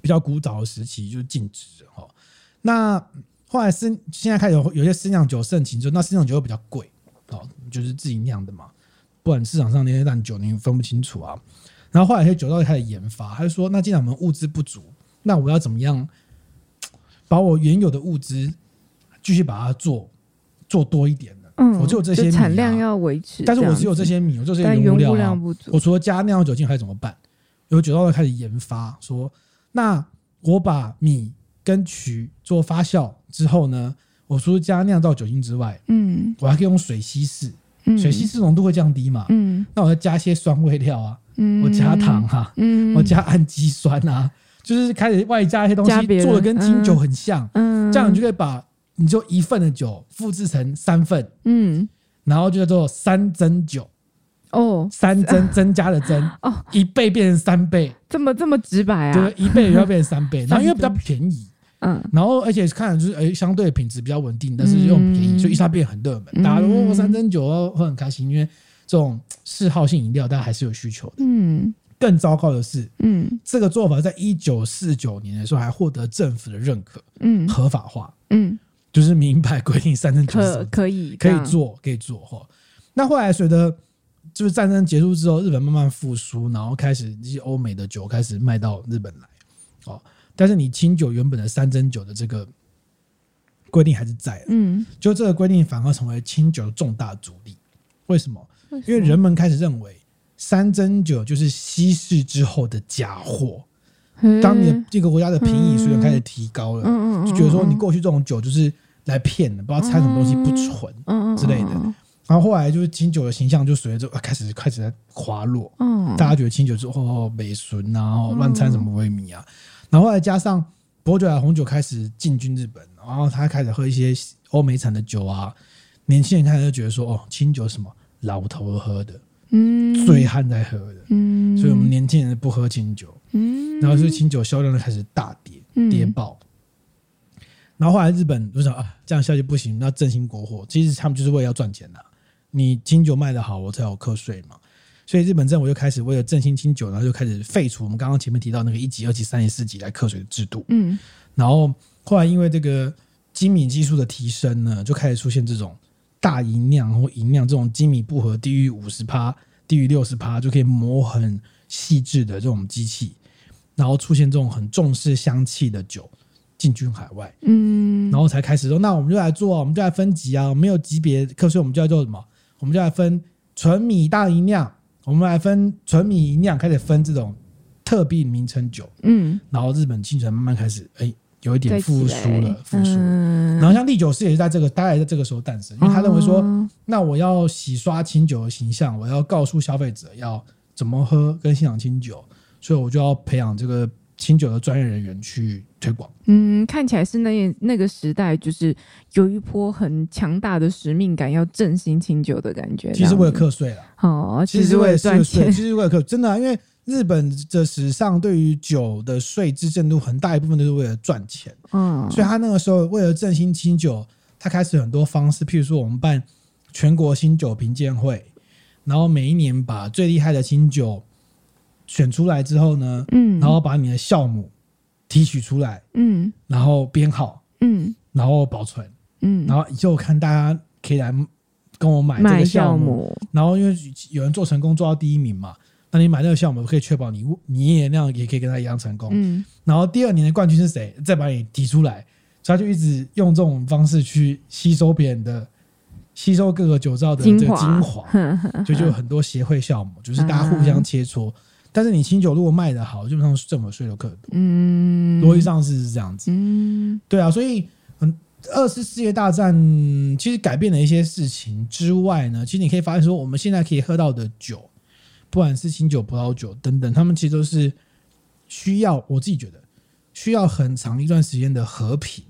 比较古早的时期就禁止哈。那后来私现在开始有有些私酿酒盛行，就那私酿酒又比较贵。哦，就是自己酿的嘛，不然市场上那些烂酒你分不清楚啊。然后后来，些酒造开始研发，他就说：“那既然我们物资不足，那我要怎么样把我原有的物资继续把它做做多一点呢？嗯，我只有这些米、啊、产量要维持，但是我只有这些米，我就这些原物料不足，我除了加酿酒精还怎么办？有酒造开始研发，说：那我把米跟曲做发酵之后呢？”我除了加酿造酒精之外，嗯，我还可以用水稀释，嗯，水稀释浓度会降低嘛，嗯，那我再加一些酸味料啊，嗯，我加糖啊，嗯，我加氨基酸啊，就是开始外加一些东西，做的跟清酒很像，嗯，这样你就可以把你就一份的酒复制成三份，嗯，然后就叫做三蒸酒，哦，三增 增加的增，哦，一倍变成三倍，这么这么直白啊？对，一倍也要变成三倍，然后因为比较便宜。嗯，然后而且看就是哎，相对品质比较稳定，但是又很便宜，所以一下变很热门。大家都说三珍酒会很开心，因为这种嗜好性饮料大家还是有需求的。嗯，更糟糕的是，嗯，这个做法在一九四九年的时候还获得政府的认可，嗯，合法化，嗯，就是明白规定三珍酒可可以可以做可以做哈。那后来随着就是战争结束之后，日本慢慢复苏，然后开始一些欧美的酒开始卖到日本来，哦。但是你清酒原本的三蒸酒的这个规定还是在，嗯，就这个规定反而成为清酒的重大阻力。为什么？因为人们开始认为三蒸酒就是稀释之后的假货。当你的这个国家的品饮水准开始提高了，就觉得说你过去这种酒就是来骗的，不知道掺什么东西不纯之类的。然后后来就是清酒的形象就随着开始开始在滑落，嗯，大家觉得清酒之后美纯啊，然后乱掺什么威米啊。然后后来加上薄酒莱红酒开始进军日本，然后他开始喝一些欧美产的酒啊，年轻人开始就觉得说，哦，清酒什么老头喝的，嗯，醉汉在喝的，嗯，所以我们年轻人不喝清酒，嗯，然后所以清酒销量就开始大跌，跌爆。然后后来日本就想啊，这样下去不行，那振兴国货，其实他们就是为了要赚钱的，你清酒卖得好，我才有课税嘛。所以日本政府就开始为了振兴清酒，然后就开始废除我们刚刚前面提到那个一级、二级、三级、四级来课税的制度。嗯，然后后来因为这个精米技术的提升呢，就开始出现这种大吟酿或吟酿这种精米不合低于五十趴、低于六十趴就可以磨很细致的这种机器，然后出现这种很重视香气的酒进军海外，嗯，然后才开始说，那我们就来做，我们就来分级啊，没有级别，可是我们就要做什么？我们就来分纯米大吟酿，我们来分纯米吟酿，开始分这种特别名称酒，嗯，然后日本清酒慢慢开始，哎。有一点复苏了，复苏。嗯、然后像唎酒师也是在这个大概在这个时候诞生，因为他认为说，嗯、那我要洗刷清酒的形象，我要告诉消费者要怎么喝跟欣赏清酒，所以我就要培养这个清酒的专业人员去推广。嗯，看起来是那那个时代就是有一波很强大的使命感，要振兴清酒的感觉。其实为了课税了，哦，其实为了赚钱，其实为了课，真的、啊，因为。日本的史上对于酒的税制制度很大一部分都是为了赚钱，嗯，所以他那个时候为了振兴清酒，他开始很多方式，譬如说我们办全国新酒评鉴会，然后每一年把最厉害的清酒选出来之后呢，嗯，然后把你的酵母提取出来，嗯，然后编号，嗯，然后保存，嗯，然后以后看大家可以来跟我买这个酵母，然后因为有人做成功做到第一名嘛。那你买这个项目，可以确保你你也那样也可以跟他一样成功。嗯，然后第二年的冠军是谁？再把你提出来，所以他就一直用这种方式去吸收别人的，吸收各个酒造的这个精华，就就有很多协会项目，就是大家互相切磋。嗯、但是你清酒如果卖的好，基本上政府税都课得多。嗯，逻辑上是这样子。嗯，对啊，所以嗯，二次世界大战其实改变了一些事情之外呢，其实你可以发现说，我们现在可以喝到的酒。不管是清酒、葡萄酒等等，他们其实都是需要，我自己觉得需要很长一段时间的和平，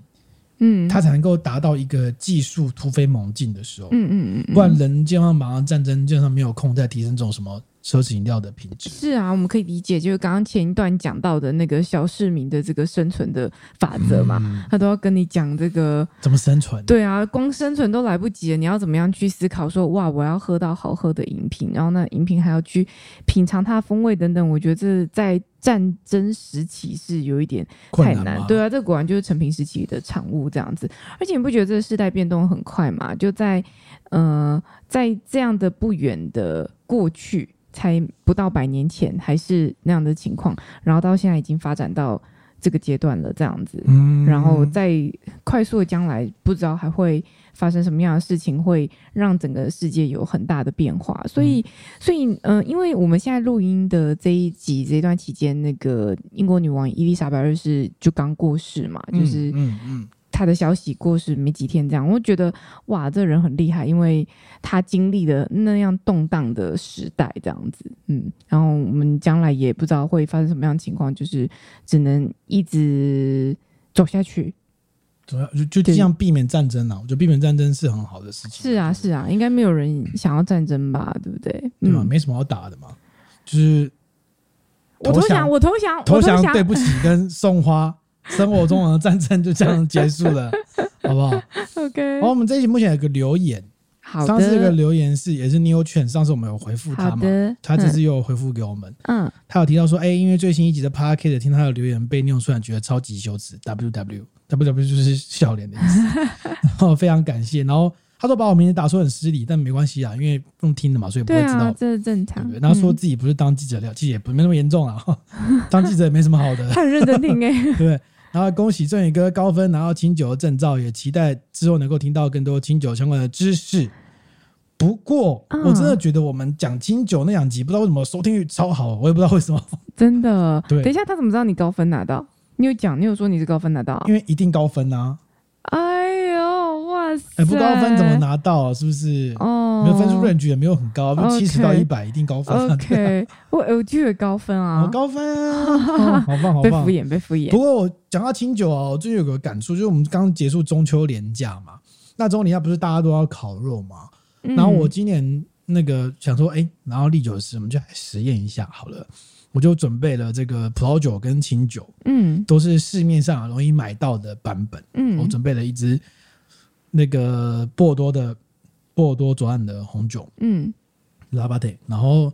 嗯，它才能够达到一个技术突飞猛进的时候，嗯嗯嗯，不然人基本上马上战争，基本上没有空再提升这种什么。奢侈饮料的品质是啊，我们可以理解，就是刚刚前一段讲到的那个小市民的这个生存的法则嘛，嗯、他都要跟你讲这个怎么生存。对啊，光生存都来不及了，你要怎么样去思考说哇，我要喝到好喝的饮品，然后那，饮品还要去品尝它的风味等等。我觉得这在战争时期是有一点太难。难对啊，这果然就是成平时期的产物这样子。而且你不觉得这个世代变动很快吗？就在呃，在这样的不远的过去。才不到百年前还是那样的情况，然后到现在已经发展到这个阶段了，这样子，嗯，然后在快速的将来，不知道还会发生什么样的事情，会让整个世界有很大的变化。所以，所以，嗯、呃，因为我们现在录音的这一集这一段期间，那个英国女王伊丽莎白二世就刚过世嘛，就是，嗯嗯。嗯他的消息过世没几天，这样我觉得哇，这人很厉害，因为他经历了那样动荡的时代，这样子，嗯，然后我们将来也不知道会发生什么样的情况，就是只能一直走下去，就就这样避免战争啊，我觉得避免战争是很好的事情。是啊，是啊，应该没有人想要战争吧，对不对？对嘛，没什么好打的嘛，就是我投降，我投降，投降，对不起，跟送花。生活中的战争就这样结束了，好不好？OK。好，我们这一集目前有个留言，好的。上次这个留言是也是 Neo 劝，上次我们有回复他嘛？他这次又有回复给我们，嗯，他有提到说，哎、欸，因为最新一集的 Podcast 听他的留言被 Neo 劝，觉得超级羞耻，W W W W 就是笑脸的意思，然后非常感谢，然后。他说把我名字打出很失礼，但没关系啊，因为用听的嘛，所以不会知道，啊、这是正常。对，然后说自己不是当记者的，其实也不没那么严重啊，当记者也没什么好的。他很认真听哎，对。然后恭喜正宇哥高分拿到清酒的证照，也期待之后能够听到更多清酒相关的知识。不过我真的觉得我们讲清酒那两集，不知道为什么收听率超好，我也不知道为什么。真的？对。等一下，他怎么知道你高分拿到？你有讲，你有说你是高分拿到？因为一定高分啊。哎不高分怎么拿到？是不是？哦，没有分数 range 也没有很高，七十到一百一定高分。OK，我我就有高分啊，高分啊，好棒好棒！被敷衍被敷衍。不过我讲到清酒啊，我最近有个感触，就是我们刚结束中秋连假嘛，那中秋连假不是大家都要烤肉嘛？然后我今年那个想说，哎，然后立酒师，我们就来实验一下好了。我就准备了这个葡萄酒跟清酒，嗯，都是市面上容易买到的版本，嗯，我准备了一支那个波尔多的波尔多左岸的红酒，嗯，拉巴特，然后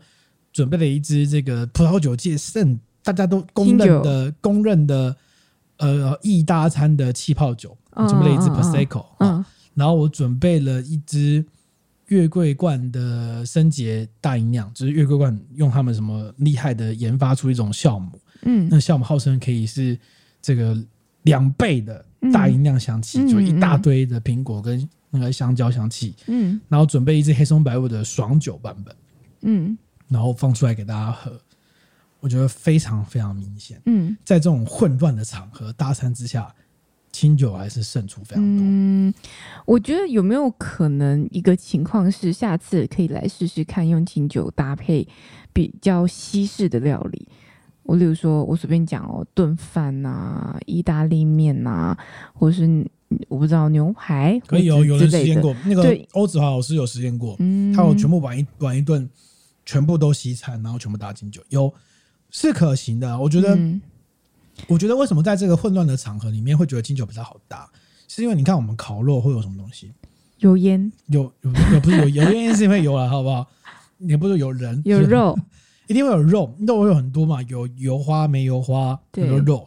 准备了一支这个葡萄酒界圣大家都公认的公认的呃意大餐的气泡酒，我准备了一支 Prosecco，嗯，然后我准备了一支月桂冠的升级大吟酿，就是月桂冠用他们什么厉害的研发出一种酵母，嗯，那酵母号称可以是这个两倍的大音量响起，嗯、就一大堆的苹果跟那个香蕉香气，嗯，然后准备一支黑松白雾的爽酒版本，嗯，然后放出来给大家喝，我觉得非常非常明显，嗯，在这种混乱的场合大餐之下。清酒还是胜出非常多。嗯，我觉得有没有可能一个情况是，下次可以来试试看用清酒搭配比较西式的料理。我例如说，我随便讲哦，炖饭呐、意大利面呐、啊，或是我不知道牛排，可以有有人实验过。那个欧子华老师有实验过，嗯，他有全部玩一玩一顿，全部都西餐，然后全部搭进酒，有是可行的。我觉得。嗯我觉得为什么在这个混乱的场合里面会觉得金酒比较好搭，是因为你看我们烤肉会有什么东西？油烟，有有有不是有油烟是因为有了，好不好？也不是有人，有肉，一定会有肉，肉会有很多嘛，有油花没油花，很多肉，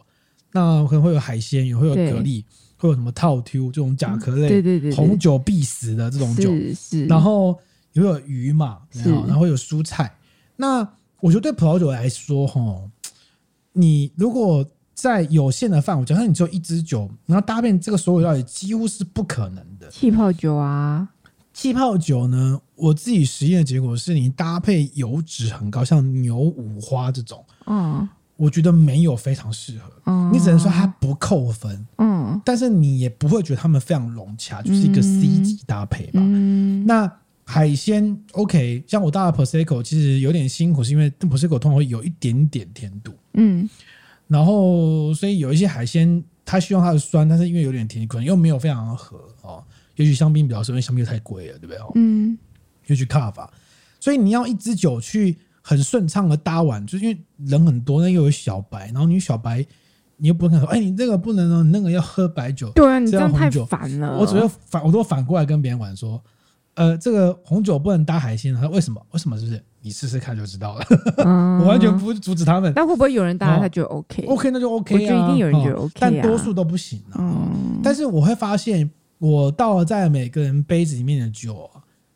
那可能会有海鲜，也会有蛤蜊，会有什么套 Q 这种甲壳类，对对对，红酒必死的这种酒，是是，然后也会有鱼嘛，然后会有蔬菜。那我觉得对葡萄酒来说，哈，你如果在有限的范围，假设你只有一支酒，然后搭配这个所有料理，几乎是不可能的。气泡酒啊，气泡酒呢？我自己实验的结果是你搭配油脂很高，像牛五花这种，嗯，我觉得没有非常适合。嗯，你只能说它不扣分，嗯，但是你也不会觉得它们非常融洽，就是一个 C 级搭配吧。嗯，那海鲜 OK，像我搭的 Prosecco 其实有点辛苦，是因为 Prosecco 通常会有一点点甜度，嗯。然后，所以有一些海鲜，它希望它的酸，但是因为有点甜，可能又没有非常的合哦。也许香槟比较适合，因为香槟太贵了，对不对？嗯。也许卡法，所以你要一支酒去很顺畅的搭完，就是因为人很多，那又有小白，然后你小白，你又不能说，哎，你这个不能哦，你那个要喝白酒。对啊，你这样太烦了。我只会反，我都反过来跟别人玩说，呃，这个红酒不能搭海鲜，他说为什么？为什么？是不是？你试试看就知道了，嗯、我完全不阻止他们。但会不会有人搭他就 OK？OK、哦、那就 OK 啊。我觉得一定有人觉得 OK、啊、但多数都不行啊。嗯、但是我会发现，我倒了在每个人杯子里面的酒，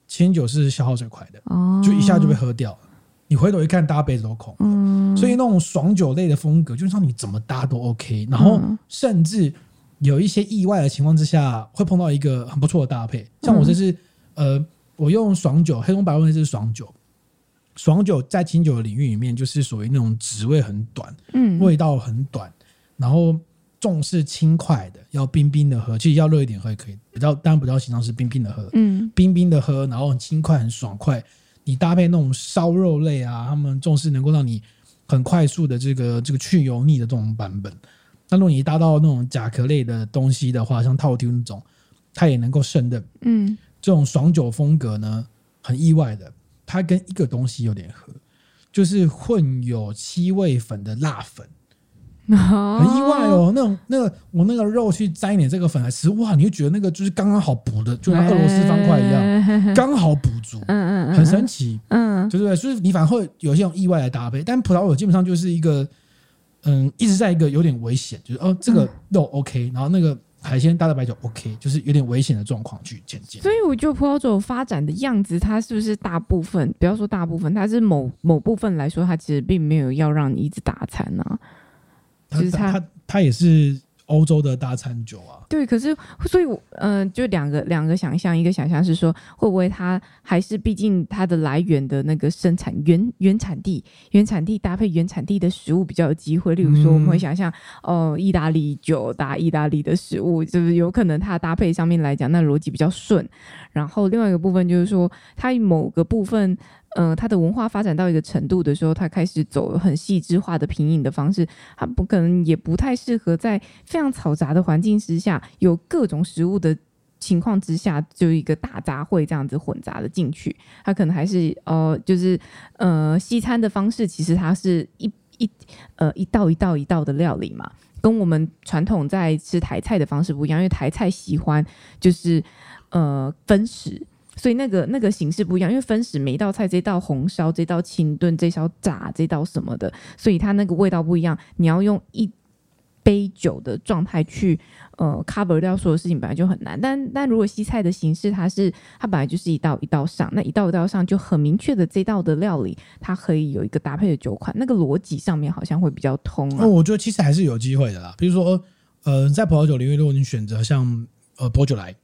清酒是消耗最快的，哦、就一下就被喝掉了。你回头一看，大家杯子都空了。嗯、所以那种爽酒类的风格，就是说你怎么搭都 OK。然后甚至有一些意外的情况之下，会碰到一个很不错的搭配。像我这是、嗯、呃，我用爽酒，黑松白乌那是爽酒。爽酒在清酒的领域里面，就是属于那种滋味很短，嗯，味道很短，然后重视轻快的，要冰冰的喝，其实要热一点喝也可以，比较当然比较形象是冰冰的喝，嗯，冰冰的喝，然后很轻快很爽快。你搭配那种烧肉类啊，他们重视能够让你很快速的这个这个去油腻的这种版本。那如果你搭到那种甲壳类的东西的话，像套丁那种，它也能够胜任。嗯，这种爽酒风格呢，很意外的。它跟一个东西有点合，就是混有七味粉的辣粉，哦、很意外哦。那种那个我那个肉去沾一点这个粉来吃，哇，你就觉得那个就是刚刚好补的，就像俄罗斯方块一样，刚、欸、好补足，嗯嗯很神奇，嗯，对不对？所以你反而会有一些意外来搭配，但葡萄酒基本上就是一个，嗯，一直在一个有点危险，就是哦，这个肉 OK，然后那个。海鲜搭的白酒 OK，就是有点危险的状况去前进。所以我觉得葡萄酒发展的样子，它是不是大部分，不要说大部分，它是某某部分来说，它其实并没有要让你一直打餐呢、啊。就是它它它也是。欧洲的大餐酒啊，对，可是所以我，嗯、呃，就两个两个想象，一个想象是说，会不会它还是毕竟它的来源的那个生产原原产地，原产地搭配原产地的食物比较有机会。例如说，我们会想象，哦、呃，意大利酒搭意大利的食物，就是有可能它搭配上面来讲，那逻辑比较顺。然后另外一个部分就是说，它某个部分。嗯、呃，它的文化发展到一个程度的时候，它开始走很细致化的品饮的方式，它不可能也不太适合在非常嘈杂的环境之下，有各种食物的情况之下，就一个大杂烩这样子混杂的进去。它可能还是呃，就是呃，西餐的方式，其实它是一一呃一道一道一道的料理嘛，跟我们传统在吃台菜的方式不一样，因为台菜喜欢就是呃分食。所以那个那个形式不一样，因为分食每一道菜，这道红烧，这道清炖，这道炸，这道什么的，所以它那个味道不一样。你要用一杯酒的状态去呃 cover 掉所有事情，本来就很难。但但如果西菜的形式，它是它本来就是一道一道上，那一道一道上就很明确的这道的料理，它可以有一个搭配的酒款，那个逻辑上面好像会比较通啊。哦，我觉得其实还是有机会的啦。比如说，呃，在葡萄酒领域，如果你选择像呃薄酒莱，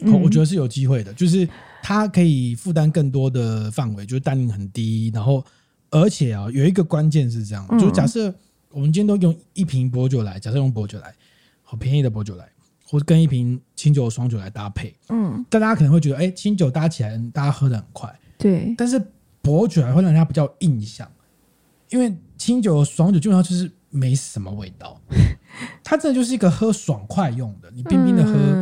嗯，我觉得是有机会的，就是它可以负担更多的范围，就是单宁很低，然后而且啊，有一个关键是这样，嗯，就是假设。我们今天都用一瓶薄酒来，假设用薄酒来，好便宜的薄酒来，或者跟一瓶清酒、爽酒来搭配，嗯，但大家可能会觉得，哎、欸，清酒搭起来，大家喝的很快，对，但是薄酒还会让人家比较印象，因为清酒、爽酒基本上就是没什么味道，它真的就是一个喝爽快用的，你冰冰的喝，嗯、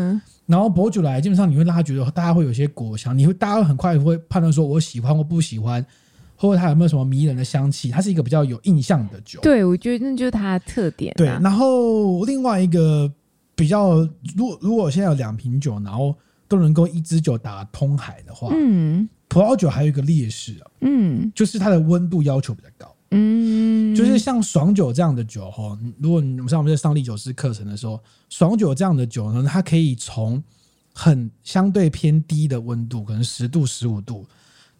然后薄酒来基本上你会让他觉得大家会有些果香，你会大家会很快会判断说我喜欢或不喜欢。或者它有没有什么迷人的香气？它是一个比较有印象的酒。对，我觉得那就是它的特点啊。对，然后另外一个比较，如果如果现在有两瓶酒，然后都能够一支酒打通海的话，嗯，葡萄酒还有一个劣势啊，嗯，就是它的温度要求比较高，嗯，就是像爽酒这样的酒哈，如果你们像我们在上唎酒师课程的时候，爽酒这样的酒呢，它可以从很相对偏低的温度，可能十度、十五度。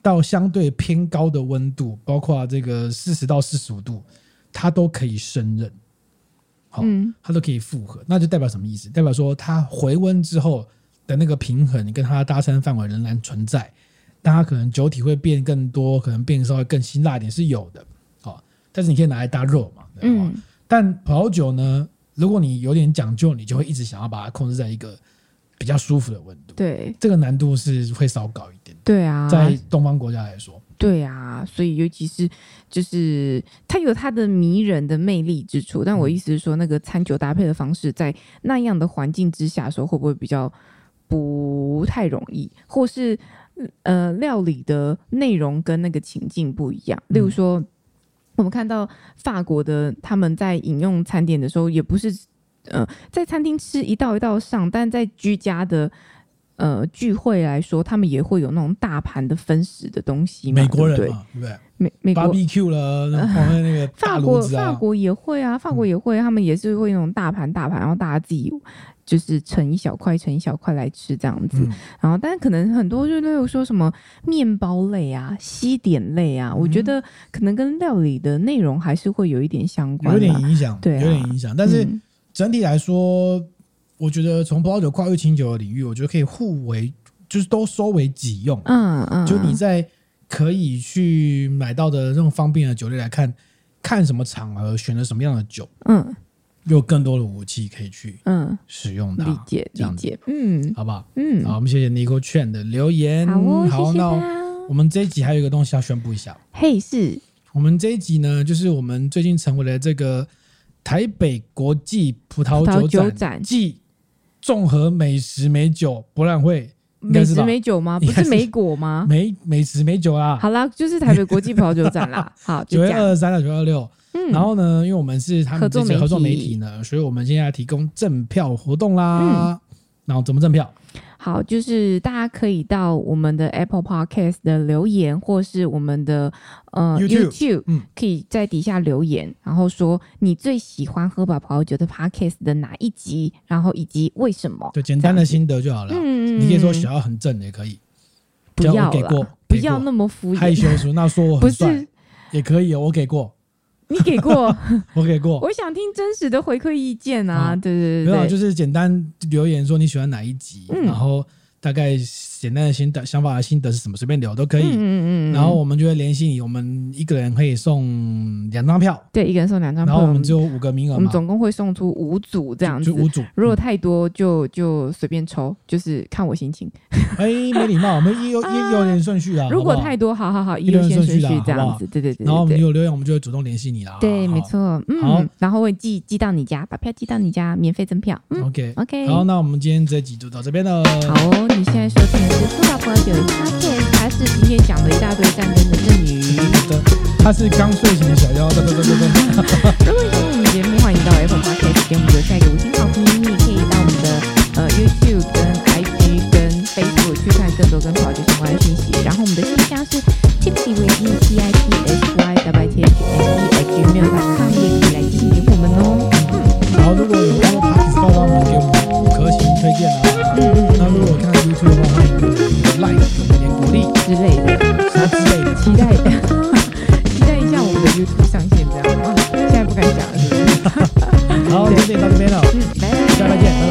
到相对偏高的温度，包括这个四十到四十五度，它都可以胜任，好，它都可以复合，那就代表什么意思？代表说它回温之后的那个平衡跟它的搭餐范围仍然存在，但它可能酒体会变更多，可能变稍微更辛辣一点是有的，好，但是你可以拿来搭肉嘛，嗯，但葡萄酒呢，如果你有点讲究，你就会一直想要把它控制在一个比较舒服的温度，对，这个难度是会稍高一点。对啊，在东方国家来说，对啊，所以尤其是就是它有它的迷人的魅力之处，但我意思是说，那个餐酒搭配的方式，在那样的环境之下的时候，会不会比较不太容易，或是呃，料理的内容跟那个情境不一样？例如说，我们看到法国的他们在饮用餐点的时候，也不是呃在餐厅吃一道一道上，但在居家的。呃，聚会来说，他们也会有那种大盘的分食的东西嘛，美国人嘛，对不对？美美国 BBQ 了，然后那个法国法国也会啊，法国也会，他们也是会那种大盘大盘，然后大家自己就是盛一小块，盛一小块来吃这样子。嗯、然后，但是可能很多就例如说什么面包类啊、西点类啊，嗯、我觉得可能跟料理的内容还是会有一点相关，有点影响，对、啊，有点影响。但是整体来说。嗯我觉得从葡萄酒跨越清酒的领域，我觉得可以互为，就是都收为己用。嗯嗯，就你在可以去买到的这种方便的酒类来看，看什么场合选择什么样的酒，嗯，有更多的武器可以去嗯使用的。理解理解，嗯，好不好？嗯，好，我们谢谢 Nicole Chen 的留言。好哦，好，谢谢我们这一集还有一个东西要宣布一下。嘿，是我们这一集呢，就是我们最近成为了这个台北国际葡萄酒展暨。综合美食美酒博览会，美食美酒吗？不是美果吗？美美食美酒啦。好啦，就是台北国际葡萄酒展啦。好，九月二十三到九月二十六。嗯，然后呢，因为我们是他们这些合作媒体呢，所以我们现在提供赠票活动啦。嗯，然后怎么赠票？好，就是大家可以到我们的 Apple Podcast 的留言，或是我们的呃 YouTube, YouTube，嗯，可以在底下留言，然后说你最喜欢喝吧葡萄酒的 Podcast 的哪一集，然后以及为什么？就，简单的心得就好了。嗯，你可以说想要很正也可以，不要给过，不要那么敷衍，害羞说那说我很帅也可以，我给过。你给过，我给过。我想听真实的回馈意见啊！对对对，没有，就是简单留言说你喜欢哪一集，然后大概。简单的心得、想法的心得是什么？随便聊都可以。嗯嗯嗯。然后我们就会联系你，我们一个人可以送两张票。对，一个人送两张票。然后我们只有五个名额，我们总共会送出五组这样子。就五组。如果太多就就随便抽，就是看我心情。哎，没礼貌，我们一有一有点顺序啊。如果太多，好好好，一优先顺序这样子。对对对。然后我们有留言，我们就会主动联系你啦。对，没错。嗯。好。然后会寄寄到你家，把票寄到你家，免费赠票。OK OK。好，那我们今天这集就到这边了。好，你现在收听的是苏打朋友。他这他是今天讲了一大堆战争的赠语，他是刚睡醒的小妖，对对对对对。如果喜欢我们节目，欢迎到 Apple Podcast 给我们留下一个五星好评。你也可以到我们的呃 YouTube 跟 IG 跟 Facebook 去看更多跟葡萄酒相关的信息。然后我们的信箱是 Tipsy with me T I P S Y W I T H S E at gmail 好，今天到这边了，嗯，拜拜，下次再见。